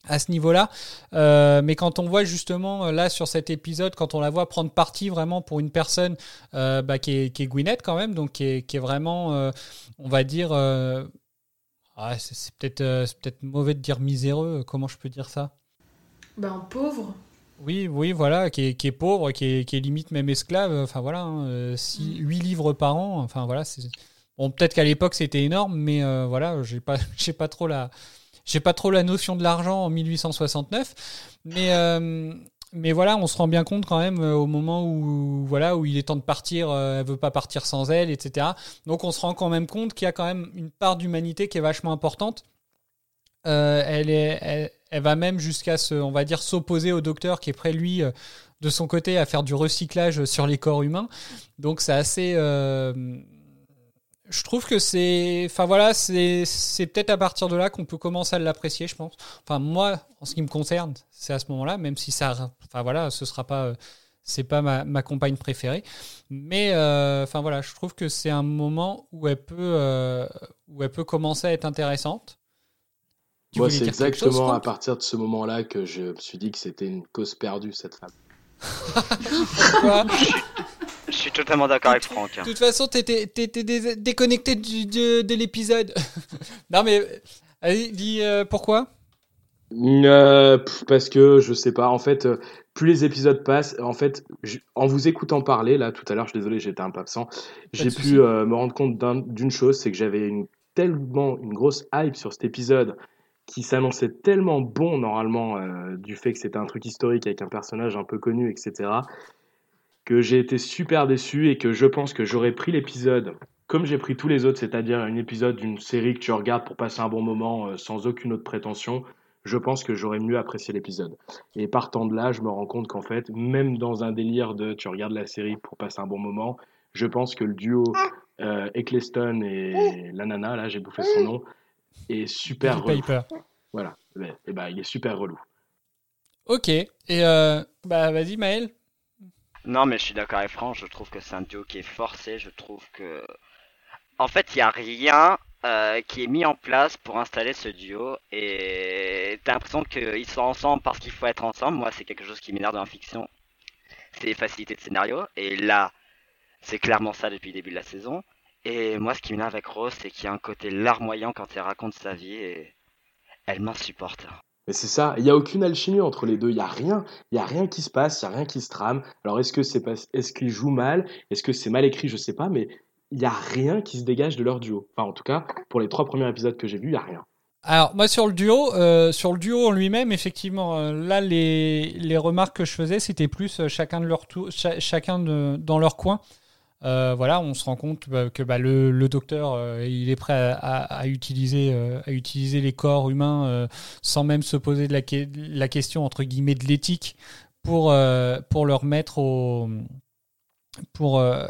à ce niveau-là. Euh, mais quand on voit justement euh, là sur cet épisode, quand on la voit prendre parti vraiment pour une personne bah, qui, est, qui Gwyneth quand même, donc qui est, vraiment, on va dire, ah, c'est c'est peut-être c'est peut-être mauvais de dire miséreux. Comment je peux dire ça? Ben, pauvre. Oui, oui, voilà, qui est, qui est pauvre, qui est, qui est limite même esclave. Enfin voilà, hein, euh, six- huit livres par an. Enfin voilà, c'est bon. Peut-être qu'à l'époque c'était énorme, mais euh, voilà, j'ai pas, j'ai pas trop la, j'ai pas trop la notion de l'argent en 1869. Mais euh, mais voilà, on se rend bien compte quand même euh, au moment où voilà où il est temps de partir, elle veut pas partir sans elle, etc. Donc on se rend quand même compte qu'il y a quand même une part d'humanité qui est vachement importante. Euh, elle, va même jusqu'à se, on va dire, s'opposer au docteur qui est près lui, euh, de son côté, à faire du recyclage sur les corps humains. Donc c'est assez. euh, je trouve que c'est, enfin voilà, c'est, peut-être à partir de là qu'on peut commencer à l'apprécier, je pense. Enfin moi, en ce qui me concerne, c'est à ce moment-là, même si ça, enfin voilà, ce sera pas, c'est pas ma, ma compagne préférée, mais enfin voilà, je trouve que c'est un moment où elle peut, où elle peut commencer à être intéressante. Tu Moi, c'est chose, exactement à partir de ce moment-là que je me suis dit que c'était une cause perdue, cette femme. Quoi Je suis totalement d'accord avec Franck. hein. De toute façon, t'étais, t'étais dé- déconnecté du- de, de l'épisode. non mais, allez, dis euh, pourquoi? Euh, parce que je sais pas. En fait, euh, plus les épisodes passent, en fait, je- en vous écoutant parler là tout à l'heure, je suis désolé, j'étais un peu absent. J'ai pu euh, me rendre compte d'un- d'une chose, c'est que j'avais une tellement une grosse hype sur cet épisode qui s'annonçait tellement bon normalement euh, du fait que c'était un truc historique avec un personnage un peu connu, etc. Que j'ai été super déçu et que je pense que j'aurais pris l'épisode comme j'ai pris tous les autres, c'est-à-dire un épisode d'une série que tu regardes pour passer un bon moment euh, sans aucune autre prétention, je pense que j'aurais mieux apprécié l'épisode. Et partant de là, je me rends compte qu'en fait, même dans un délire de tu regardes la série pour passer un bon moment, je pense que le duo euh, Eccleston et la nana, là j'ai bouffé son nom, est super Billy relou. Piper. Voilà, Ouais, et ben il est super relou. Ok. Et euh, bah vas-y Maël. Non, mais je suis d'accord avec Franck, je trouve que c'est un duo qui est forcé, je trouve que... En fait, il n'y a rien euh, qui est mis en place pour installer ce duo, et t'as l'impression qu'ils sont ensemble parce qu'il faut être ensemble, moi c'est quelque chose qui m'énerve dans la fiction, c'est les facilités de scénario, et là, c'est clairement ça depuis le début de la saison, et moi ce qui m'énerve avec Rose, c'est qu'il y a un côté larmoyant quand elle raconte sa vie, et elle m'insupporte. Mais c'est ça, il n'y a aucune alchimie entre les deux, il n'y a rien, il y a rien qui se passe, il n'y a rien qui se trame. Alors est-ce que c'est pas, est-ce qu'ils jouent mal, est-ce que c'est mal écrit, je sais pas, mais il n'y a rien qui se dégage de leur duo. Enfin en tout cas, pour les trois premiers épisodes que j'ai vus, il n'y a rien. Alors moi sur le duo, euh, sur le duo en lui-même, effectivement, euh, là les, les remarques que je faisais, c'était plus euh, chacun de leur tour, cha- chacun de, dans leur coin. Euh, voilà, on se rend compte bah, que bah, le, le docteur, euh, il est prêt à, à- à utiliser, euh, à utiliser les corps humains euh, sans même se poser de la, la question entre guillemets de l'éthique pour euh, pour leur mettre au pour euh,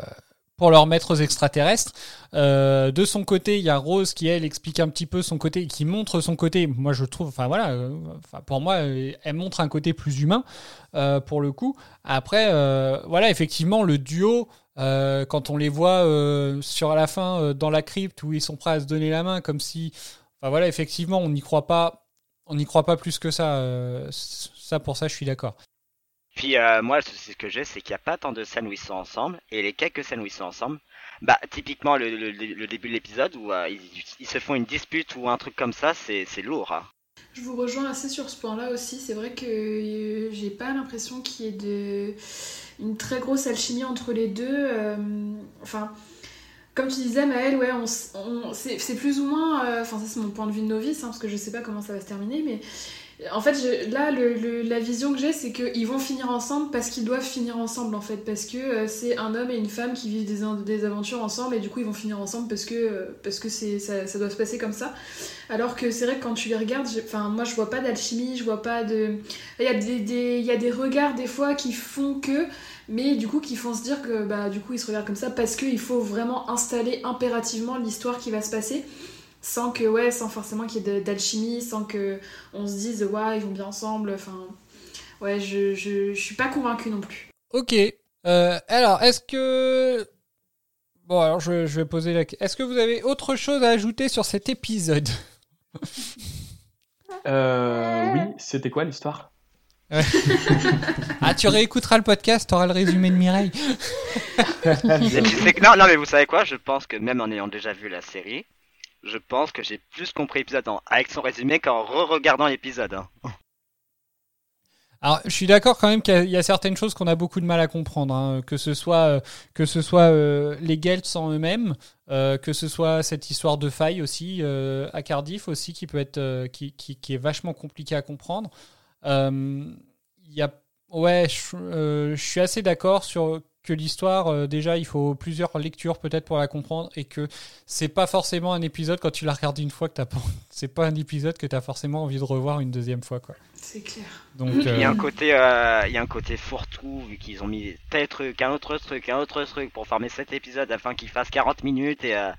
pour leur mettre aux extraterrestres. Euh, de son côté, il y a Rose qui elle explique un petit peu son côté, qui montre son côté. Moi, je trouve, enfin voilà, euh, pour moi, euh, elle montre un côté plus humain pour le coup. Après, voilà, effectivement, le duo. quand on les voit sur la fin dans la crypte où ils sont prêts à se donner la main comme si enfin voilà effectivement on n'y croit pas on n'y croit pas plus que ça ça pour ça je suis d'accord Puis euh, moi, le souci que j'ai, c'est qu'il n'y a pas tant de scènes où ils sont ensemble, et les quelques scènes où ils sont ensemble, bah typiquement le, début de l'épisode où euh, ils, se font une dispute ou un truc comme ça, c'est lourd. hein. Je vous rejoins assez sur ce point-là aussi. C'est vrai que euh, j'ai pas l'impression qu'il y ait une très grosse alchimie entre les deux. Enfin, comme tu disais, Maëlle, ouais, c'est plus ou moins. Enfin, ça, c'est mon point de vue de novice, hein, parce que je sais pas comment ça va se terminer, mais. En fait, là, la vision que j'ai, c'est qu'ils vont finir ensemble parce qu'ils doivent finir ensemble, en fait. Parce que euh, c'est un homme et une femme qui vivent des, aventures ensemble, et du coup, ils vont finir ensemble parce que, euh, ça, doit se passer comme ça. Alors que c'est vrai que quand tu les regardes, enfin, moi, je vois pas d'alchimie, je vois pas de. Il y, a des, des- il y a des regards, des fois, qui font que mais du coup qui font se dire que bah du coup ils se regardent comme ça parce qu'il faut vraiment installer impérativement l'histoire qui va se passer sans que ouais sans forcément qu'il y ait de- d'alchimie sans que on se dise ouais ils vont bien ensemble enfin ouais je, je, je suis pas convaincue non plus Ok. Euh, alors, est-ce que. Bon, alors je, je vais poser la question. Est-ce que vous avez autre chose à ajouter sur cet épisode? Euh, oui, c'était quoi l'histoire? Ah, tu réécouteras le podcast, t'auras le résumé de Mireille. Non, non, mais vous savez quoi? Je pense que même en ayant déjà vu la série, je pense que j'ai plus compris l'épisode avec son résumé qu'en re-regardant l'épisode. hein. Alors, je suis d'accord quand même qu'il y a- certaines choses qu'on a beaucoup de mal à comprendre, hein, que ce soit euh, que ce soit euh, les Gelts en eux-mêmes, euh, que ce soit cette histoire de faille aussi à Cardiff aussi qui peut être qui, qui, est vachement compliqué à comprendre. Il y a ouais, je suis assez d'accord sur que l'histoire euh, déjà il faut plusieurs lectures peut-être pour la comprendre et que c'est pas forcément un épisode quand tu la regardes une fois que t'as pas c'est pas un épisode que tu as forcément envie de revoir une deuxième fois quoi. c'est clair Donc Il y a euh, un côté, euh, il y a un côté fourre-tout vu qu'ils ont mis tel truc, un autre truc, un autre truc pour former cet épisode afin qu'il fasse 40 minutes et euh,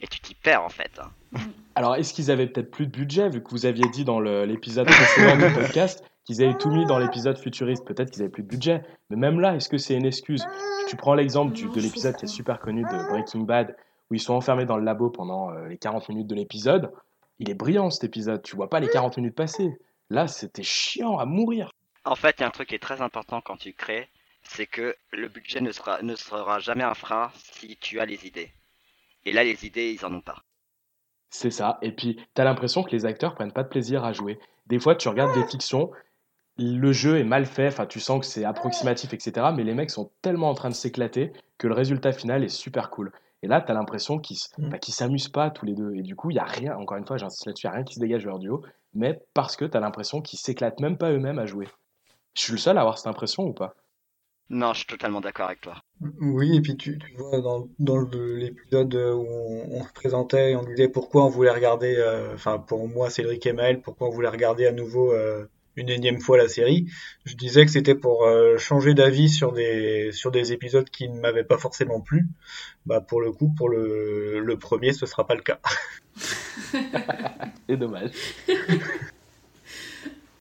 et tu t'y perds en fait. hein. Alors, est-ce qu'ils avaient peut-être plus de budget, vu que vous aviez dit dans l'épisode précédent du podcast qu'ils avaient tout mis dans l'épisode futuriste Peut-être qu'ils avaient plus de budget. Mais même là, est-ce que c'est une excuse? Tu prends l'exemple de l'épisode qui est super connu de Breaking Bad, où ils sont enfermés dans le labo pendant euh, les 40 minutes de l'épisode. Il est brillant cet épisode, tu vois pas les 40 minutes passer. Là, c'était chiant à mourir. En fait, il y a un truc qui est très important quand tu crées, c'est que le budget ne sera ne sera jamais un frein si tu as les idées. Et là, les idées, ils en ont pas. C'est ça. Et puis, t'as l'impression que les acteurs prennent pas de plaisir à jouer. Des fois, tu regardes des fictions, le jeu est mal fait, enfin, tu sens que c'est approximatif, etc. Mais les mecs sont tellement en train de s'éclater que le résultat final est super cool. Et là, t'as l'impression qu'ils Mm. bah, qu'ils s'amusent pas tous les deux. Et du coup, il y a rien, encore une fois, j'insiste là-dessus, il y a rien qui se dégage de leur duo. Mais parce que t'as l'impression qu'ils s'éclatent même pas eux-mêmes à jouer. Je suis le seul à avoir cette impression ou pas? Non, je suis totalement d'accord avec toi. Oui, et puis tu, tu vois dans, l'épisode où on, on se présentait et on disait pourquoi on voulait regarder, euh, enfin pour moi Cédric et Maël, pourquoi on voulait regarder à nouveau euh, une énième fois la série. Je disais que c'était pour euh, changer d'avis sur des sur des épisodes qui ne m'avaient pas forcément plu. Bah pour le coup, pour le, le premier, ce sera pas le cas. C'est dommage.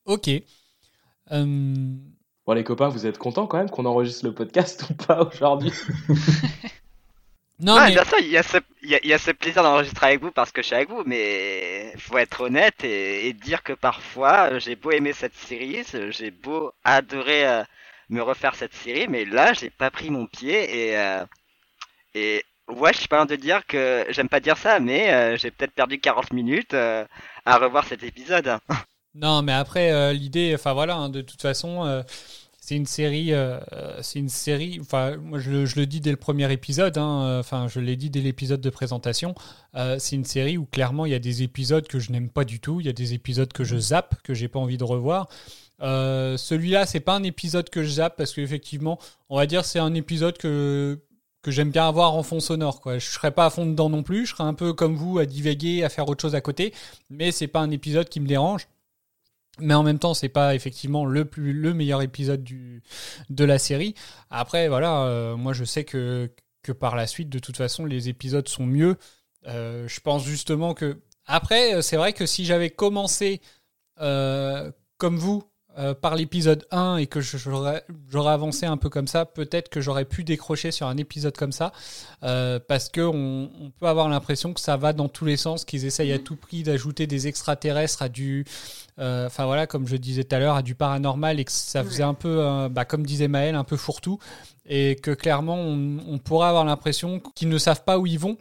Ok. Euh, Bon, les copains, vous êtes contents quand même qu'on enregistre le podcast ou pas aujourd'hui? Non, Ouais, mais bien sûr, il y a ce, il y a, il y a ce plaisir d'enregistrer avec vous parce que je suis avec vous, mais faut être honnête et, et dire que parfois euh, j'ai beau aimer cette série, euh, j'ai beau adorer euh, me refaire cette série, mais là j'ai pas pris mon pied et euh, et ouais, je suis pas loin de dire que j'aime pas dire ça, mais euh, j'ai peut-être perdu 40 minutes à revoir cet épisode. non, mais après l'idée, enfin voilà, hein, de toute façon, euh, c'est une série, euh, euh, c'est une série. Enfin, moi je, le- je le dis dès le premier épisode. hein, euh, Enfin, je l'ai dit dès l'épisode de présentation. euh, c'est une série où clairement il y a des épisodes que je n'aime pas du tout. Il y a des épisodes que je zappe, que j'ai pas envie de revoir. Euh, Celui-là, c'est pas un épisode que je zappe parce qu'effectivement, on va dire c'est un épisode que que j'aime bien avoir en fond sonore. Quoi. Je serais pas à fond dedans non plus. Je serais un peu comme vous à divaguer, à faire autre chose à côté. Mais c'est pas un épisode qui me dérange. Mais en même temps, c'est pas effectivement le plus le meilleur épisode de la série. Après, voilà, euh, moi je sais que que par la suite, de toute façon, les épisodes sont mieux. Euh, je pense justement que après, euh, c'est vrai que si j'avais commencé comme vous euh, par l'épisode 1 et que j'aurais avancé un peu comme ça, peut-être que j'aurais pu décrocher sur un épisode comme ça, euh, parce que on, peut avoir l'impression que ça va dans tous les sens, qu'ils essayent à tout prix d'ajouter des extraterrestres à du, euh, enfin voilà, comme je disais tout à l'heure, à du paranormal et que ça faisait un peu, bah, comme disait Maël, un peu fourre-tout, et que clairement on, on pourrait avoir l'impression qu'ils ne savent pas où ils vont.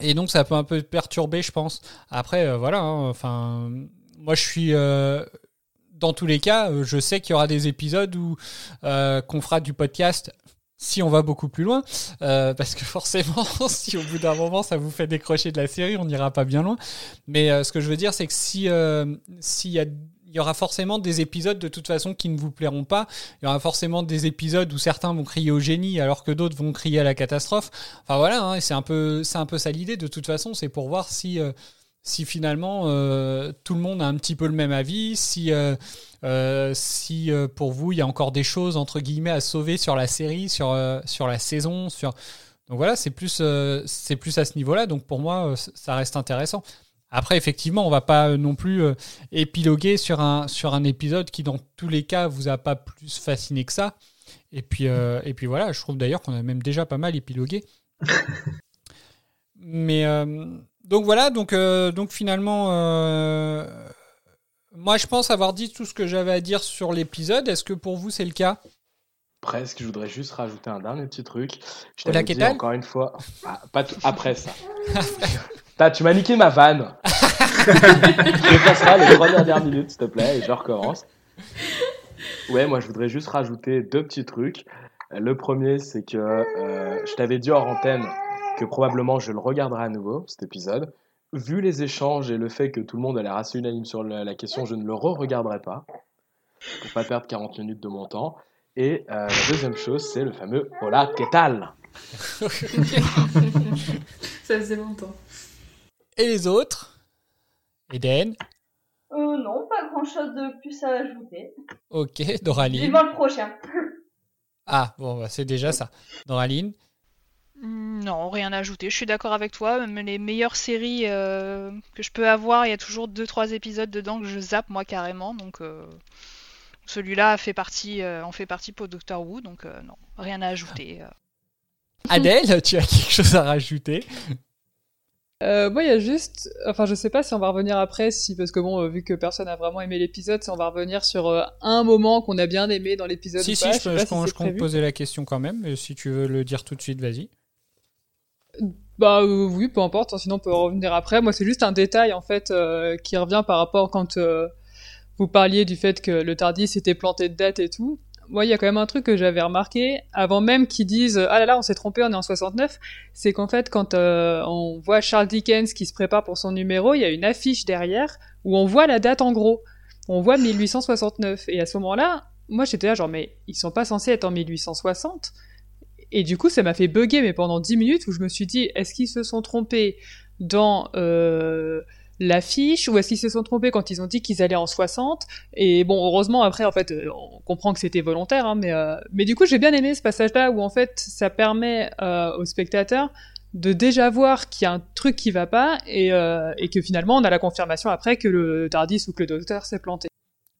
Et donc ça peut un peu perturber, je pense. Après, voilà, hein, enfin, moi je suis, dans tous les cas, euh, je sais qu'il y aura des épisodes où euh, qu'on fera du podcast si on va beaucoup plus loin, euh, parce que forcément, si au bout d'un moment ça vous fait décrocher de la série, on n'ira pas bien loin. Mais euh, ce que je veux dire, c'est que si euh, s'il y a il y aura forcément des épisodes de toute façon qui ne vous plairont pas. Il y aura forcément des épisodes où certains vont crier au génie alors que d'autres vont crier à la catastrophe. Enfin voilà, hein, c'est un peu c'est un peu ça l'idée. De toute façon, c'est pour voir si euh, si finalement euh, tout le monde a un petit peu le même avis, si euh, euh, si pour vous il y a encore des choses entre guillemets à sauver sur la série, sur sur la saison, sur donc voilà, c'est plus c'est plus à ce niveau-là. Donc pour moi, ça reste intéressant. Après, effectivement, on va pas non plus épiloguer sur un, sur un épisode qui, dans tous les cas, vous a pas plus fasciné que ça. Et puis, et puis voilà, je trouve d'ailleurs qu'on a même déjà pas mal épilogué. Mais donc voilà, donc, euh, donc finalement, euh, moi je pense avoir dit tout ce que j'avais à dire sur l'épisode. Est-ce que pour vous c'est le cas? Presque, je voudrais juste rajouter un dernier petit truc. Je t'avais dit encore une fois, Ah, pas après ça. Tu m'as niqué ma vanne. je passerai les trois dernières minutes, s'il te plaît, et je recommence. Ouais, moi je voudrais juste rajouter deux petits trucs. Le premier, c'est que euh, je t'avais dit hors antenne que probablement je le regarderai à nouveau, cet épisode. Vu les échanges et le fait que tout le monde a l'air assez unanime sur la, la question, je ne le re-regarderai pas. Pour pas perdre 40 minutes de mon temps. Et euh, la deuxième chose, c'est le fameux Hola, ¿qué tal? Ça faisait longtemps. Et les autres? Eden? Euh, non, pas grand chose de plus à ajouter. Ok, Doraline? Vivement le prochain. Ah, bon, bah, c'est déjà ça. Doraline? Non, rien à ajouter. Je suis d'accord avec toi. Même les meilleures séries euh, que je peux avoir, il y a toujours deux trois épisodes dedans que je zappe moi carrément. Donc euh, celui-là fait partie, euh, en fait partie pour Doctor Who. Donc euh, non, rien à ajouter. euh. Adèle, tu as quelque chose à rajouter? Euh, moi, il y a juste, enfin, je sais pas si on va revenir après, si parce que bon, vu que personne a vraiment aimé l'épisode, si on va revenir sur euh, un moment qu'on a bien aimé dans l'épisode. Si, ou si, pas, je, peux- pas je si je compte poser la question quand même. mais Si tu veux le dire tout de suite, vas-y. Bah euh, oui, peu importe. hein, sinon, on peut revenir après. Moi, c'est juste un détail en fait euh, qui revient par rapport quand euh, vous parliez du fait que le Tardis était planté de date et tout. Moi, il y a quand même un truc que j'avais remarqué avant même qu'ils disent ah là là, on s'est trompé, on est en 69. C'est qu'en fait, quand on voit Charles Dickens qui se prépare pour son numéro, il y a une affiche derrière où on voit la date en gros. On voit 1869 et à ce moment-là, moi j'étais là genre mais ils sont pas censés être en 1860. Et du coup, ça m'a fait bugger, mais pendant 10 minutes, où je me suis dit, est-ce qu'ils se sont trompés dans euh, l'affiche, ou est-ce qu'ils se sont trompés quand ils ont dit qu'ils allaient en 60 Et bon, heureusement, après, en fait, euh, on comprend que c'était volontaire, hein, mais, euh, mais du coup, j'ai bien aimé ce passage-là, où en fait, ça permet euh, aux spectateurs de déjà voir qu'il y a un truc qui va pas, et, et que finalement, on a la confirmation après que le Tardis ou que le Docteur s'est planté.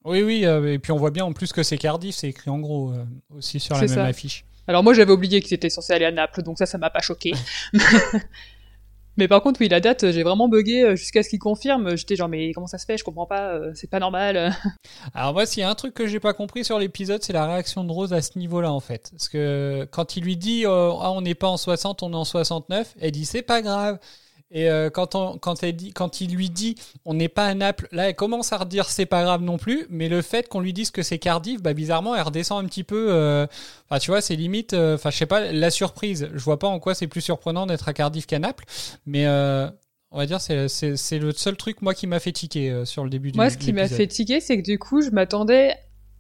Oui, oui, et puis on voit bien en plus que c'est Cardiff, c'est écrit en gros aussi sur la même ça. affiche. Alors moi j'avais oublié qu'ils étaient censés aller à Naples, donc ça, ça m'a pas choqué. mais par contre, oui, la date, j'ai vraiment bugué euh, jusqu'à ce qu'ils confirment. J'étais genre, mais comment ça se fait? Je comprends pas, euh, c'est pas normal. Alors moi, s'il y a un truc que j'ai pas compris sur l'épisode, c'est la réaction de Rose à ce niveau-là en fait. Parce que quand il lui dit euh, ah on n'est pas en 60, on est en 69, elle dit c'est pas grave. Et euh, quand, on, quand, elle dit, quand il lui dit on n'est pas à Naples, là elle commence à redire c'est pas grave non plus. Mais le fait qu'on lui dise que c'est Cardiff, bah bizarrement elle redescend un petit peu. euh, Enfin tu vois, c'est limite. euh, Enfin je sais pas la surprise. Je vois pas en quoi c'est plus surprenant d'être à Cardiff qu'à Naples. Mais euh, on va dire c'est c'est c'est le seul truc moi qui m'a fait tiquer euh, sur le début du Moi, ce qui m'a fait tiquer, c'est que du coup, je m'attendais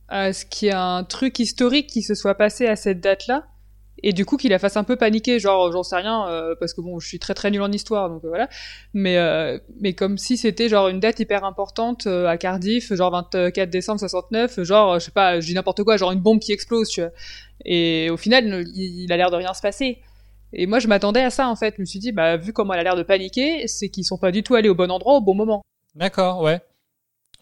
à ce qu'il y ait un truc historique qui se soit passé à cette date-là. Et du coup, qu'il la fasse un peu paniquer, genre, j'en sais rien, euh, parce que bon, je suis très très nul en histoire, donc euh, voilà. Mais, euh, mais comme si c'était genre une date hyper importante à Cardiff, genre 24 décembre 69, genre, je sais pas, je dis n'importe quoi, genre une bombe qui explose, tu vois. Et au final, il, il a l'air de rien se passer. Et moi, je m'attendais à ça, en fait. Je me suis dit, bah, vu comment elle a l'air de paniquer, c'est qu'ils sont pas du tout allés au bon endroit au bon moment. D'accord, ouais.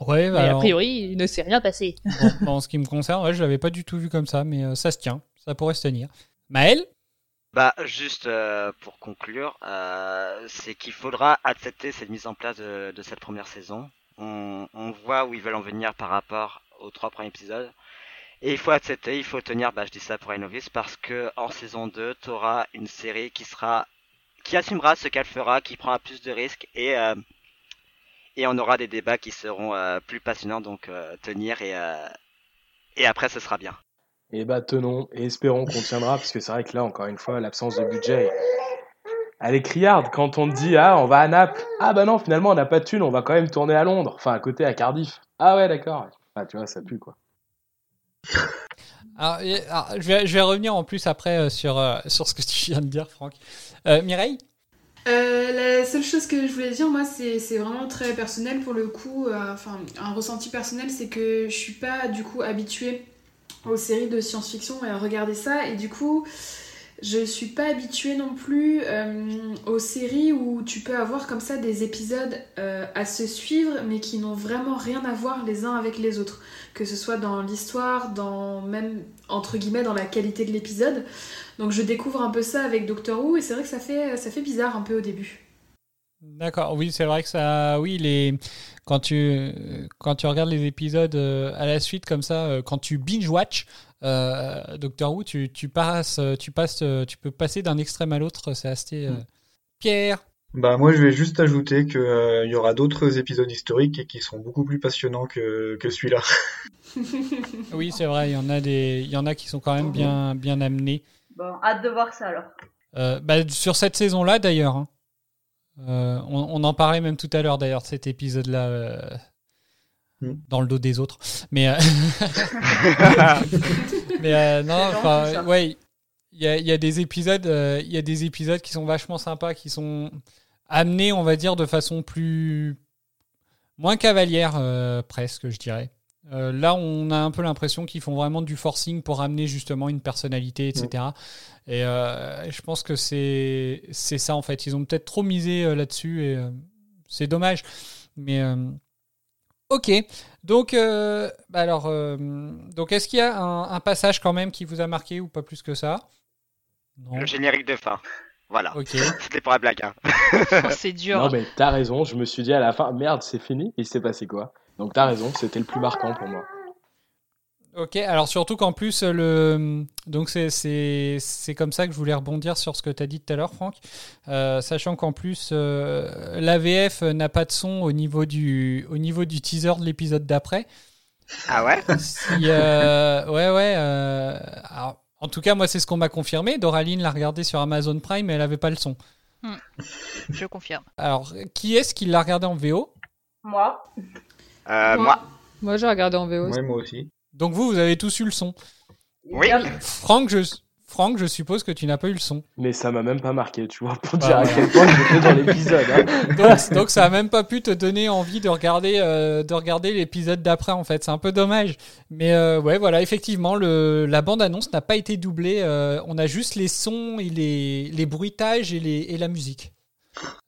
Ouais, bah a priori, il ne s'est rien passé. bon, en ce qui me concerne, ouais, je l'avais pas du tout vu comme ça, mais ça se tient, ça pourrait se tenir. Maël Bah, juste euh, pour conclure, euh, c'est qu'il faudra accepter cette mise en place de, de cette première saison. On, on voit où ils veulent en venir par rapport aux trois premiers épisodes. Et il faut accepter, il faut tenir, bah je dis ça pour Inovis, parce que en saison 2, tu auras une série qui sera qui assumera ce qu'elle fera, qui prendra plus de risques et euh, et on aura des débats qui seront euh, plus passionnants, donc euh, tenir et euh, et après ce sera bien. Et bah tenons et espérons qu'on tiendra, parce que c'est vrai que là, encore une fois, l'absence de budget, elle est criarde. Quand on te dit, ah, on va à Naples, ah bah non, finalement, on n'a pas de thunes, on va quand même tourner à Londres, enfin à côté, à Cardiff. Ah ouais, d'accord. Ah, tu vois, ça pue quoi. Alors, je, vais, je vais revenir en plus après euh, sur, euh, sur ce que tu viens de dire, Franck. Euh, Mireille? Euh, la seule chose que je voulais dire, moi, c'est c'est vraiment très personnel pour le coup. euh, Enfin, un ressenti personnel, c'est que je suis pas du coup habituée aux séries de science-fiction et à regarder ça. Et du coup, je suis pas habituée non plus euh, aux séries où tu peux avoir comme ça des épisodes euh, à se suivre, mais qui n'ont vraiment rien à voir les uns avec les autres. Que ce soit dans l'histoire, dans même entre guillemets dans la qualité de l'épisode. Donc je découvre un peu ça avec Doctor Who et c'est vrai que ça fait, ça fait bizarre un peu au début. D'accord, oui, c'est vrai que ça. Oui, les, quand, tu, quand tu regardes les épisodes euh, à la suite, comme ça, euh, quand tu binge-watch euh, Doctor Who, tu, tu, passes, tu, passes, tu peux passer d'un extrême à l'autre, c'est assez. euh, Pierre? Bah moi je vais juste ajouter que euh, il y aura d'autres épisodes historiques et qui seront beaucoup plus passionnants que, que celui-là. Oui, c'est vrai, il y en a des, il y en a qui sont quand même bien, bien amenés. Bon, hâte de voir ça alors. Euh, bah, sur cette saison-là, d'ailleurs. hein. Euh, on, on en parlait même tout à l'heure, d'ailleurs, de cet épisode-là, euh, Mm. dans le dos des autres. Mais, euh, mais euh, non, enfin, ouais, il y a, il y a des épisodes, euh, il y a des épisodes qui sont vachement sympas, qui sont amenés, on va dire, de façon plus moins cavalière, euh, presque, je dirais. Euh, là, on a un peu l'impression qu'ils font vraiment du forcing pour amener justement une personnalité, etc. Et euh, je pense que c'est c'est ça en fait. Ils ont peut-être trop misé euh, là-dessus et euh, c'est dommage. Mais euh, ok. Donc euh, bah alors euh, donc est-ce qu'il y a un, un passage quand même qui vous a marqué ou pas plus que ça? Non. Le générique de fin. Voilà. Ok. C'était pour la blague. Hein. Oh, c'est dur. Non, mais t'as raison, je me suis dit à la fin, merde, c'est fini, il s'est passé quoi? Donc t'as raison, c'était le plus marquant pour moi. Ok, alors surtout qu'en plus, euh, le... donc c'est- c'est c'est comme ça que je voulais rebondir sur ce que tu as dit tout à l'heure, Franck. Euh, sachant qu'en plus, euh, l'AVF n'a pas de son au niveau du, au niveau du teaser de l'épisode d'après. Ah ouais? Si, euh, ouais, ouais. euh, alors, en tout cas, moi, c'est ce qu'on m'a confirmé. Doraline l'a regardé sur Amazon Prime, mais elle avait pas le son. Je confirme. Alors, qui est-ce qui l'a regardé en VO Moi, euh, Moi. Moi, j'ai regardé en VO. Ouais, moi aussi. Donc vous, vous avez tous eu le son. Oui. Franck, je, Franck, je suppose que tu n'as pas eu le son. Mais ça m'a même pas marqué, tu vois, pour Bah, dire à quel point j'étais dans l'épisode. hein. donc, donc ça a même pas pu te donner envie de regarder euh, de regarder l'épisode d'après en fait c'est un peu dommage mais euh, ouais voilà effectivement le la bande annonce n'a pas été doublée euh, on a juste les sons et les, les bruitages et les et la musique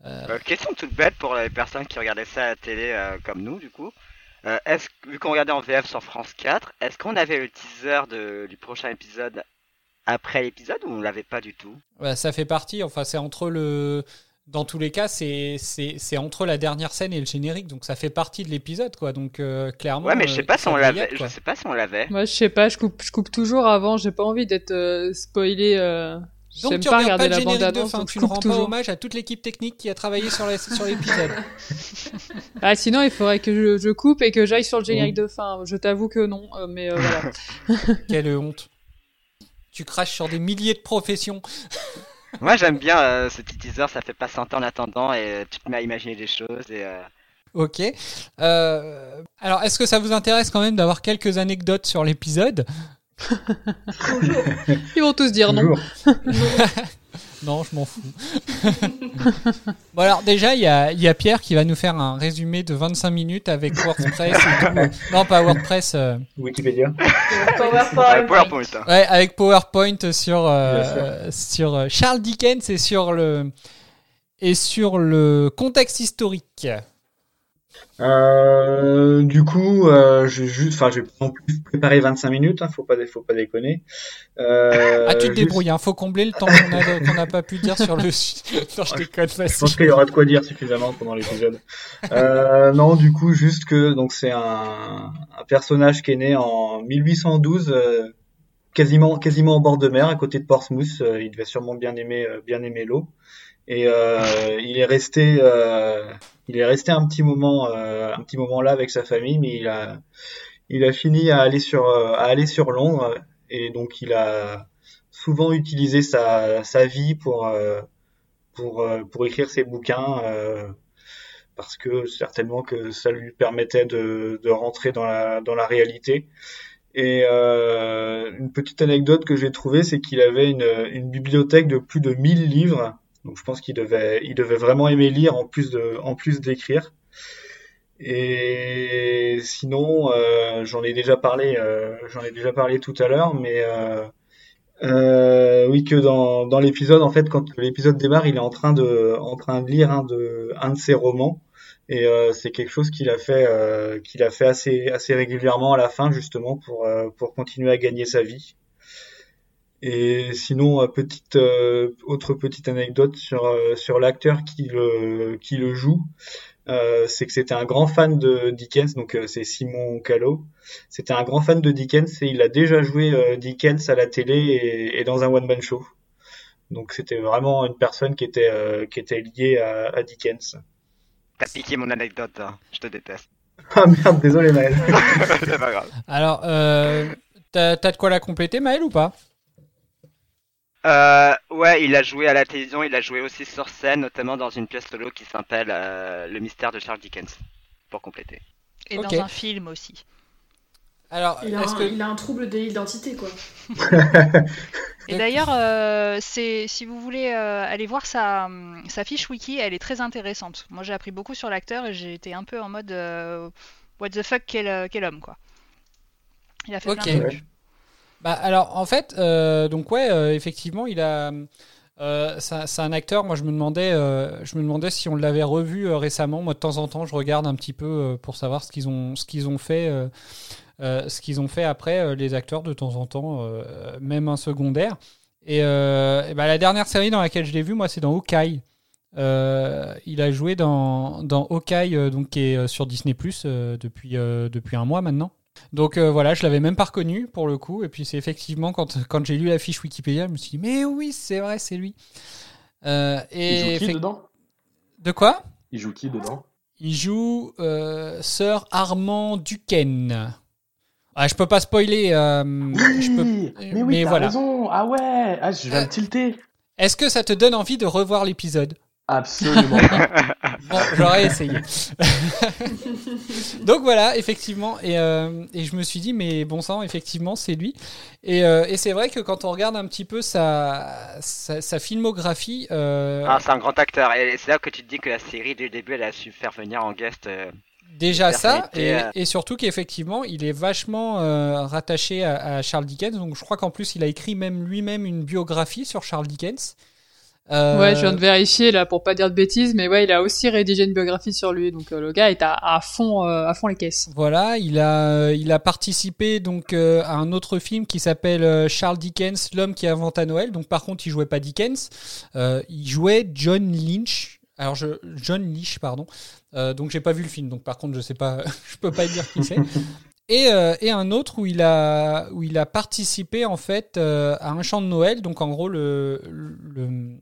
Euh, Euh, question toute bête pour les personnes qui regardaient ça à la télé euh, comme nous du coup. Euh, est-ce vu qu'on regardait en VF sur France 4, est-ce qu'on avait le teaser de, du prochain épisode après l'épisode ou on l'avait pas du tout? Ouais, ça fait partie enfin c'est entre le dans tous les cas c'est c'est c'est entre la dernière scène et le générique donc ça fait partie de l'épisode quoi donc euh, clairement Ouais, mais je sais euh, pas si ça on l'avait. Je sais pas si on l'avait. Moi, je sais pas, je coupe, je coupe toujours avant. J'ai pas envie d'être euh, spoilé. Donc J'aime tu pas regardes regarder pas le la bande générique de annonce, fin, tu ne rends pas hommage à toute l'équipe technique qui a travaillé sur la- sur l'épisode. Ah, sinon, il faudrait que je, je coupe et que j'aille sur le générique de fin. Je t'avoue que non, euh, mais euh, voilà. Quelle honte. Tu craches sur des milliers de professions. Moi j'aime bien euh, ce petit teaser, ça fait patienter en attendant et euh, tu te mets à imaginer des choses et. euh, Ok. Euh, alors, est-ce que ça vous intéresse quand même d'avoir quelques anecdotes sur l'épisode? Toujours. Ils vont tous dire non. Toujours. Non, je m'en fous. bon, alors déjà, il y a, il y a Pierre qui va nous faire un résumé de 25 minutes avec WordPress et tout. Non, pas WordPress. euh, Wikipédia. PowerPoint. PowerPoint. hein. Ouais, avec PowerPoint sur, euh, euh, sur euh, Charles Dickens et sur le, et sur le contexte historique. Euh, du coup, euh, j'ai juste, enfin, j'ai pas non plus préparé 25 minutes, hein, faut pas, faut pas déconner. Euh, ah, tu te juste- débrouilles, hein, faut combler le temps qu'on n'a pas pu dire sur le. non, je déconne, Je pense qu'il y aura de quoi dire suffisamment pendant l'épisode. Euh, non, du coup, juste que donc c'est un, un personnage qui est né en 1812, euh, quasiment quasiment en bord de mer, à côté de Portsmouth. Euh, il devait sûrement bien aimer bien aimer l'eau. Et euh, il est resté euh, il est resté un petit moment euh, un petit moment là avec sa famille, mais il a il a fini à aller sur euh, à aller sur Londres et donc il a souvent utilisé sa, sa vie pour euh, pour pour écrire ses bouquins parce que certainement que ça lui permettait de, de rentrer dans la dans la réalité. Et euh, une petite anecdote que j'ai trouvée, c'est qu'il avait une, une bibliothèque de plus de 1000 livres. Donc je pense qu'il devait, il devait vraiment aimer lire en plus de, en plus d'écrire. Et sinon, euh, j'en ai déjà parlé, euh, j'en ai déjà parlé tout à l'heure, mais euh, euh, oui que dans, dans l'épisode, en fait, quand l'épisode démarre, il est en train de, en train de lire un de, un de ses romans, et euh, c'est quelque chose qu'il a fait, euh, qu'il a fait assez, assez régulièrement à la fin, justement pour, pour continuer à gagner sa vie. Et sinon, petite autre petite anecdote sur sur l'acteur qui le qui le joue. Euh, c'est que c'était un grand fan de Dickens, donc euh, c'est Simon Callow. C'était un grand fan de Dickens et il a déjà joué euh, Dickens à la télé et, et dans un one-man show. Donc c'était vraiment une personne qui était, qui était liée à, à Dickens. T'as piqué mon anecdote, hein. je te déteste. ah merde, désolé Maël. c'est pas grave. Alors, euh, t'as as de quoi la compléter, Maël, ou pas? Euh, ouais, il a joué à la télévision, il a joué aussi sur scène, notamment dans une pièce solo qui s'appelle euh, Le mystère de Charles Dickens, pour compléter. Et dans un film aussi. Alors, Il a, un, que il a un trouble de l'identité, quoi. Et d'ailleurs, euh, si vous voulez euh, aller voir sa, hum, sa fiche wiki, elle est très intéressante. Moi, j'ai appris beaucoup sur l'acteur et j'ai été un peu en mode euh, what the fuck quel, quel homme quoi. Il a fait Ok. plein de trucs. Bah alors en fait, euh, donc ouais, euh, effectivement, il a. euh, c'est un acteur. Moi, je me demandais, euh, je me demandais si on l'avait revu récemment. Moi, de temps en temps, je regarde un petit peu pour savoir ce qu'ils ont, ce qu'ils ont fait, ce qu'ils ont fait après les acteurs de temps en temps, même un secondaire. Et, bah, la dernière série dans laquelle je l'ai vu, moi, c'est dans Hawkeye. Il a joué dans, dans Hawkeye, donc qui est sur Disney Plus depuis depuis un mois maintenant. Donc euh, voilà, je l'avais même pas reconnu pour le coup. Et puis c'est effectivement quand, quand j'ai lu la fiche Wikipédia, je me suis dit mais oui c'est vrai c'est lui. Euh, Il et joue qui dedans? De quoi? Il joue qui dedans? Il joue euh, Sir Armand Duquesne. Ah, je peux pas spoiler. euh, je peux- mais oui, mais t'as voilà. raison. Ah ouais, ah, je viens Euh, de tilter. Est-ce que ça te donne envie de revoir l'épisode? Absolument pas. Bon, j'aurais essayé. Donc voilà, effectivement. Et, euh, et je me suis dit, mais bon sang, effectivement, c'est lui. Et, euh, et c'est vrai que quand on regarde un petit peu sa, sa, sa filmographie. euh, Ah, c'est un grand acteur, et c'est là que tu te dis que la série, dès le début, elle a su faire venir en guest. Déjà ça, et, et surtout qu'effectivement, il est vachement euh, rattaché à, à Charles Dickens. Donc je crois qu'en plus, il a écrit même lui-même une biographie sur Charles Dickens. Euh, Ouais, je viens de vérifier là pour pas dire de bêtises, mais ouais, il a aussi rédigé une biographie sur lui, donc euh, le gars est à, à fond, euh, à fond les caisses. Voilà, il a, il a participé donc à un autre film qui s'appelle Charles Dickens, l'homme qui inventa Noël. Donc par contre, il jouait pas Dickens, il jouait John Lynch. Alors je, John Lynch, pardon. Donc j'ai pas vu le film, donc par contre je sais pas, je peux pas dire qui c'est. Et, euh, et un autre où il a où il a participé en fait euh, à un chant de Noël. Donc en gros le, le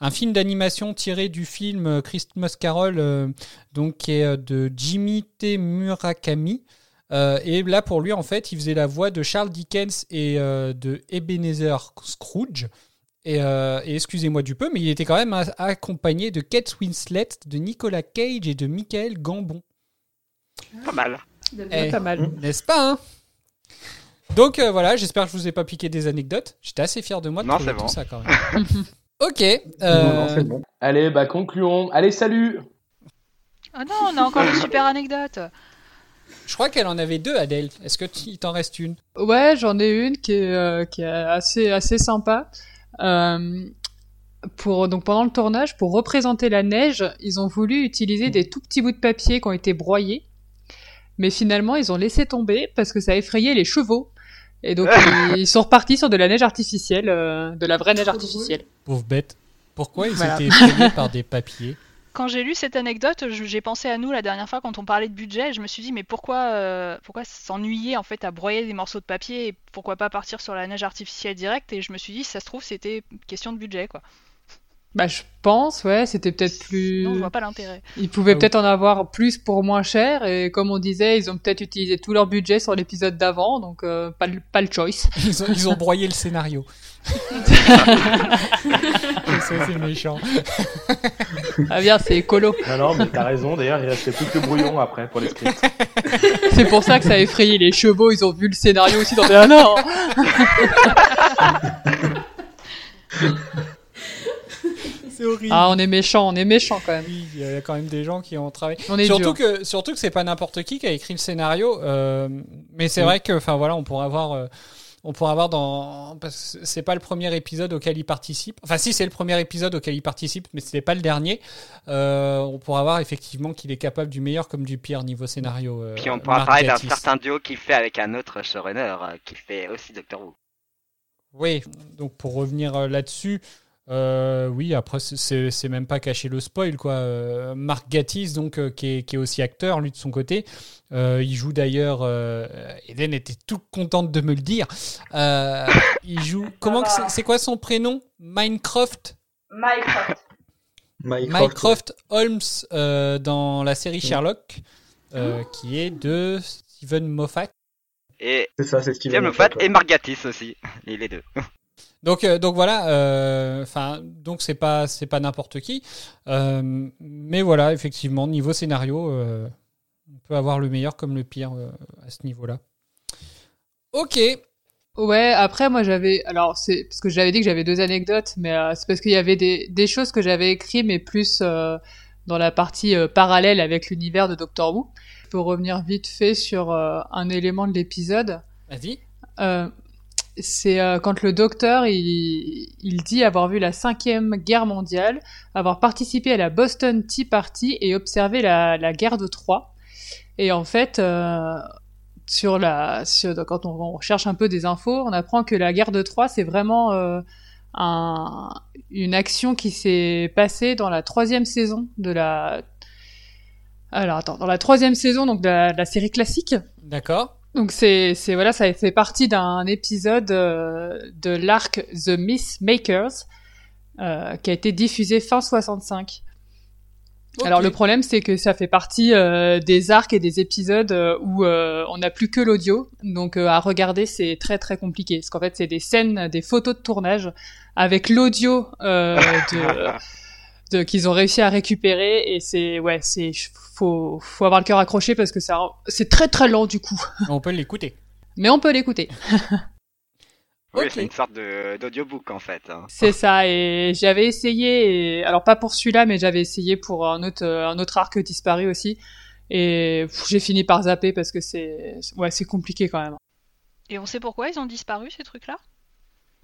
un film d'animation tiré du film euh, Christmas Carol, euh, donc qui est euh, de Jimmy T. Murakami. Euh, et là, pour lui, en fait, il faisait la voix de Charles Dickens et euh, de Ebenezer Scrooge. Et, euh, et excusez-moi du peu, mais il était quand même accompagné de Kate Winslet, de Nicolas Cage et de Michael Gambon. Pas mal. Eh. Pas mal. N'est-ce pas hein? Donc euh, voilà, j'espère que je vous ai pas piqué des anecdotes. J'étais assez fier de moi de Non, trouver tout bon. ça quand même. Ok. euh, Non, non, c'est bon. Allez, bah concluons. Allez, salut Ah non, on a encore une super anecdote. je crois qu'elle en avait deux, Adèle. Est-ce que tu- il t'en reste une? Ouais, j'en ai une qui est, euh, qui est assez, assez sympa. Euh, pour, donc pendant le tournage, pour représenter la neige, ils ont voulu utiliser des tout petits bouts de papier qui ont été broyés. Mais finalement, ils ont laissé tomber parce que ça effrayait les chevaux. Et donc, ils sont repartis sur de la neige artificielle, euh, de la vraie neige artificielle. Pauvre bête. Pourquoi ils Voilà. étaient effrayés par des papiers Quand j'ai lu cette anecdote, je- j'ai pensé à nous la dernière fois quand on parlait de budget. Je me suis dit, mais pourquoi, euh, pourquoi s'ennuyer en fait à broyer des morceaux de papier et pourquoi pas partir sur la neige artificielle directe? Et je me suis dit, si ça se trouve, c'était question de budget quoi. Bah, je pense, ouais, c'était peut-être plus. Non, je vois pas l'intérêt. Ils pouvaient Ah oui. peut-être en avoir plus pour moins cher, et comme on disait, ils ont peut-être utilisé tout leur budget sur l'épisode d'avant, donc euh, pas, le, pas le choice. Ils ont, ils ont broyé le scénario. Ça, c'est méchant. Ah bien, c'est écolo. Non, non, mais t'as raison. D'ailleurs, il restait plus que le brouillon après pour les scripts. C'est pour ça que ça a effrayé les chevaux, ils ont vu le scénario aussi, ont dit ah non C'est horrible. Ah, on est méchant, on est méchant quand même. Oui, il y a quand même des gens qui ont travaillé. On est surtout dur. que surtout que c'est pas n'importe qui qui a écrit le scénario. euh, mais c'est vrai que, enfin voilà, on pourrait avoir. euh, on pourrait avoir dans parce que c'est pas le premier épisode auquel il participe. Enfin si c'est le premier épisode auquel il participe, mais c'était pas le dernier. Euh, on pourrait avoir effectivement qu'il est capable du meilleur comme du pire niveau scénario. euh, Puis on pourra Mark parler d'un certain duo qu'il fait avec un autre showrunner euh, qui fait aussi Doctor Who. Oui, donc pour revenir euh, là-dessus, euh, oui, après c'est- même pas cacher le spoil quoi. Euh, Mark Gatiss donc euh, qui, est, qui est aussi acteur lui de son côté, Euh, il joue d'ailleurs. Euh, Eden était toute contente de me le dire. Euh, il joue. Comment c'est- quoi son prénom? Minecraft? Minecraft. Mycroft Holmes euh, dans la série Sherlock, euh, qui est de Steven Moffat. Et C'est ça, c'est Steven Steven Moffat. Moffat et Mark Gatiss aussi, les deux. Donc, euh, donc voilà, euh, enfin, donc c'est pas, c'est pas n'importe qui, Euh, mais voilà, effectivement, niveau scénario, euh, on peut avoir le meilleur comme le pire euh, à ce niveau-là. Ok, Ouais, après moi j'avais, alors c'est parce que j'avais dit que j'avais deux anecdotes, mais euh, c'est parce qu'il y avait des, des choses que j'avais écrites, mais plus euh, dans la partie euh, parallèle avec l'univers de Doctor Who. Je peux revenir vite fait sur euh, un élément de l'épisode. vas-y. Euh, c'est euh, quand le docteur il, dit avoir vu la cinquième guerre mondiale, avoir participé à la Boston Tea Party et observé la, guerre de Troie. Et en fait, euh, sur la, quand on, on cherche un peu des infos, on apprend que la guerre de Troie c'est vraiment euh, un, une action qui s'est passée dans la troisième saison de la. Alors attends, dans la troisième saison donc de la série classique. D'accord. Donc c'est c'est voilà ça fait partie d'un épisode euh, de l'arc The Myth Makers euh, qui a été diffusé fin 65. Ok. Alors le problème c'est que ça fait partie euh, des arcs et des épisodes euh, où euh, on n'a plus que l'audio, donc euh, à regarder c'est très très compliqué parce qu'en fait c'est des scènes, des photos de tournage avec l'audio euh, de, de qu'ils ont réussi à récupérer et c'est ouais c'est faut faut avoir le cœur accroché parce que ça c'est très très lent du coup, On peut l'écouter. mais on peut l'écouter. Oui, c'est une sorte de- d'audiobook en fait. hein. C'est ça, et j'avais essayé, et... alors pas pour celui-là, mais j'avais essayé pour un autre, un autre arc disparu aussi, et j'ai fini par zapper parce que c'est, ouais, c'est compliqué quand même. Et on sait pourquoi ils ont disparu ces trucs-là?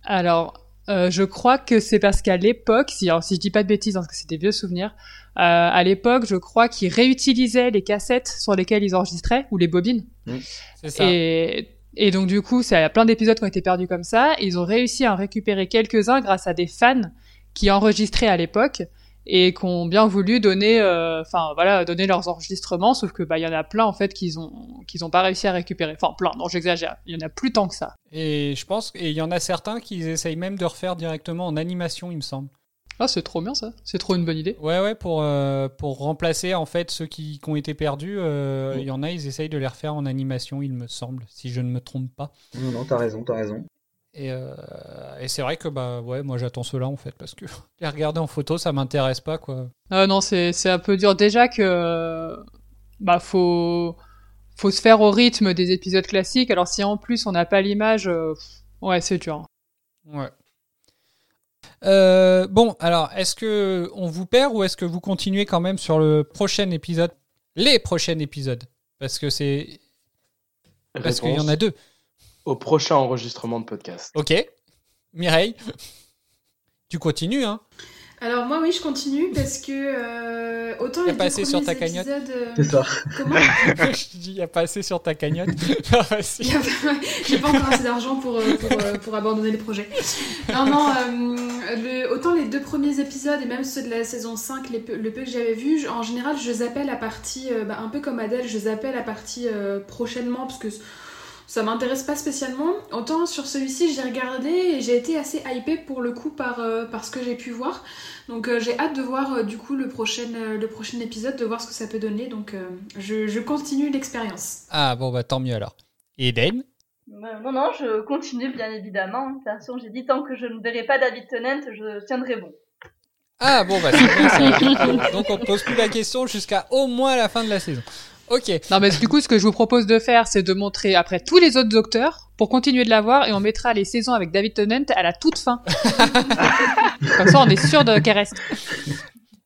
Alors, euh, je crois que c'est parce qu'à l'époque, si, alors, si je dis pas de bêtises, hein, parce que c'est des vieux souvenirs, euh, à l'époque, je crois qu'ils réutilisaient les cassettes sur lesquelles ils enregistraient, ou les bobines, C'est ça. Et, et donc du coup, ça il y a plein d'épisodes qui ont été perdus comme ça. Ils ont réussi à en récupérer quelques-uns grâce à des fans qui enregistraient à l'époque et qui ont bien voulu donner, euh, enfin voilà, donner leurs enregistrements. Sauf que bah il y en a plein en fait qu'ils ont qu'ils ont pas réussi à récupérer. Enfin plein, non j'exagère. Il y en a plus tant que ça. Et je pense, et il y en a certains qui essayent même de refaire directement en animation, il me semble. Ah c'est trop bien ça. C'est trop une bonne idée. Ouais, ouais, pour, euh, pour remplacer en fait ceux qui, qui ont été perdus, euh, il y en a, ils essayent de les refaire en animation, il me semble, si je ne me trompe pas. Non, non, t'as raison, t'as raison. Et, euh, et c'est vrai que bah ouais, moi j'attends cela en fait parce que les regarder en photo, ça m'intéresse pas quoi. Ah non c'est c'est un peu dur déjà que bah faut faut se faire au rythme des épisodes classiques. Alors si en plus on n'a pas l'image, euh, ouais c'est dur. Ouais. Euh, bon, alors est-ce que on vous perd ou est-ce que vous continuez quand même sur le prochain épisode, les prochains épisodes, parce que c'est parce qu'il y en a deux. Au prochain enregistrement de podcast. Ok. Mireille, tu continues hein Alors moi oui je continue parce que euh, autant T'as les deux passé sur ta premiers cagnotte épisodes, euh, C'est ça. Comment Je dis, il y a pas assez sur ta cagnotte. Vas-y. Il y a pas- J'ai pas encore assez d'argent pour, euh, pour, pour abandonner le projet. Non, non, euh, le- autant les deux premiers épisodes et même ceux de la saison 5, les peu- le peu que j'avais vu, en général, je zappais la partie, euh, bah, un peu comme Adèle, je zappais la partie euh, prochainement parce que ça m'intéresse pas spécialement. Autant sur celui-ci, j'ai regardé et j'ai été assez hypée pour le coup par, euh, par ce que j'ai pu voir. Donc euh, j'ai hâte de voir euh, du coup le prochain, euh, le prochain épisode, de voir ce que ça peut donner. Donc euh, je, je continue l'expérience. Ah bon, bah tant mieux alors. Et Eden Euh, Non, non, je continue bien évidemment. De toute façon, j'ai dit tant que je ne verrai pas David Tennant, je tiendrai bon. Ah bon, bah c'est bien ça. Donc on pose plus la question jusqu'à au moins la fin de la saison. Ok. Non, mais du coup, ce que je vous propose de faire, c'est de montrer après tous les autres docteurs pour continuer de la voir et on mettra les saisons avec David Tennant à la toute fin. Comme ça, on est sûr de qu'elle reste.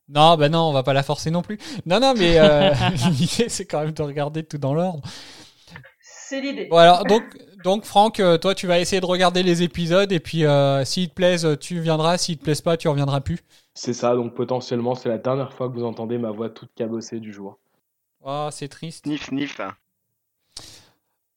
Non, bah non, on va pas la forcer non plus. Non, non, mais euh, l'idée c'est quand même de regarder tout dans l'ordre. C'est l'idée. Bon alors, donc, donc Franck, euh, toi tu vas essayer de regarder les épisodes et puis euh, s'ils te plaisent, tu viendras. S'ils te plaisent pas, tu reviendras plus. C'est ça, donc potentiellement, c'est la dernière fois que vous entendez ma voix toute cabossée du jour. Oh, c'est triste. Sniff, sniff.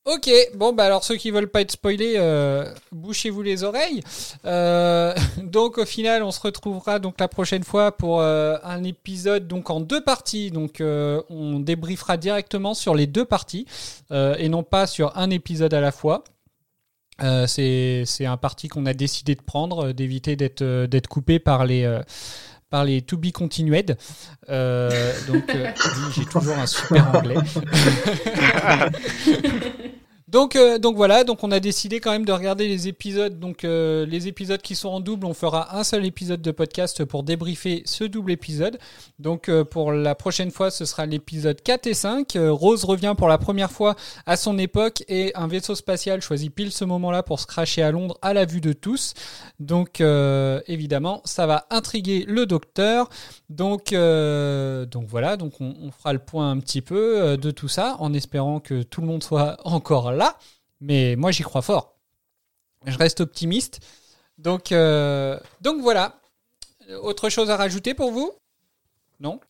Ok, bon bah alors ceux qui veulent pas être spoilés, euh, bouchez-vous les oreilles. Euh, donc au final, on se retrouvera donc la prochaine fois pour euh, un épisode donc en deux parties. Donc on débriefera directement sur les deux parties et non pas sur un épisode à la fois. C'est un parti qu'on a décidé de prendre, d'éviter d'être d'être coupé par les par les to be continued. Euh, donc euh, j'ai toujours un super anglais. Donc, euh, donc voilà, donc on a décidé quand même de regarder les épisodes. Donc euh, les épisodes qui sont en double, on fera un seul épisode de podcast pour débriefer ce double épisode. Donc euh, pour la prochaine fois, ce sera l'épisode 4 et 5. Euh, Rose revient pour la première fois à son époque et un vaisseau spatial choisit pile ce moment-là pour se cracher à Londres à la vue de tous. Donc évidemment, ça va intriguer le docteur. Donc, donc voilà, donc on, fera le point un petit peu de tout ça en espérant que tout le monde soit encore là. Mais moi, j'y crois fort. Je reste optimiste. Donc, euh, donc voilà. Autre chose à rajouter pour vous? Non?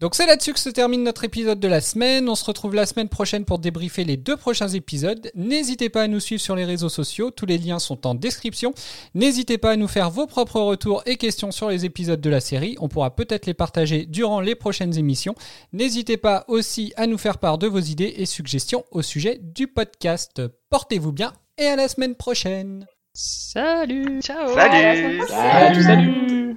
Donc c'est là-dessus que se termine notre épisode de la semaine. On se retrouve la semaine prochaine pour débriefer les deux prochains épisodes. N'hésitez pas à nous suivre sur les réseaux sociaux, tous les liens sont en description. N'hésitez pas à nous faire vos propres retours et questions sur les épisodes de la série. On pourra peut-être les partager durant les prochaines émissions. N'hésitez pas aussi à nous faire part de vos idées et suggestions au sujet du podcast. Portez-vous bien et à la semaine prochaine. Salut Ciao Salut Salut,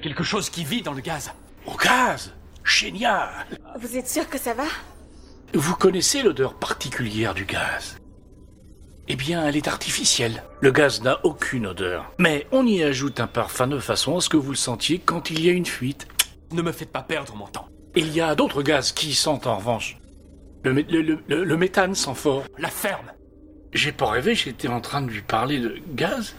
quelque chose qui vit dans le gaz. Au gaz? Génial Vous êtes sûr que ça va? Vous connaissez l'odeur particulière du gaz? Eh bien, elle est artificielle. Le gaz n'a aucune odeur. Mais on y ajoute un parfum de façon à ce que vous le sentiez quand il y a une fuite. Ne me faites pas perdre mon temps. Il y a d'autres gaz qui sentent en revanche. Le, mé- le, le- le- le méthane sent fort. La ferme J'ai pas rêvé, j'étais en train de lui parler de gaz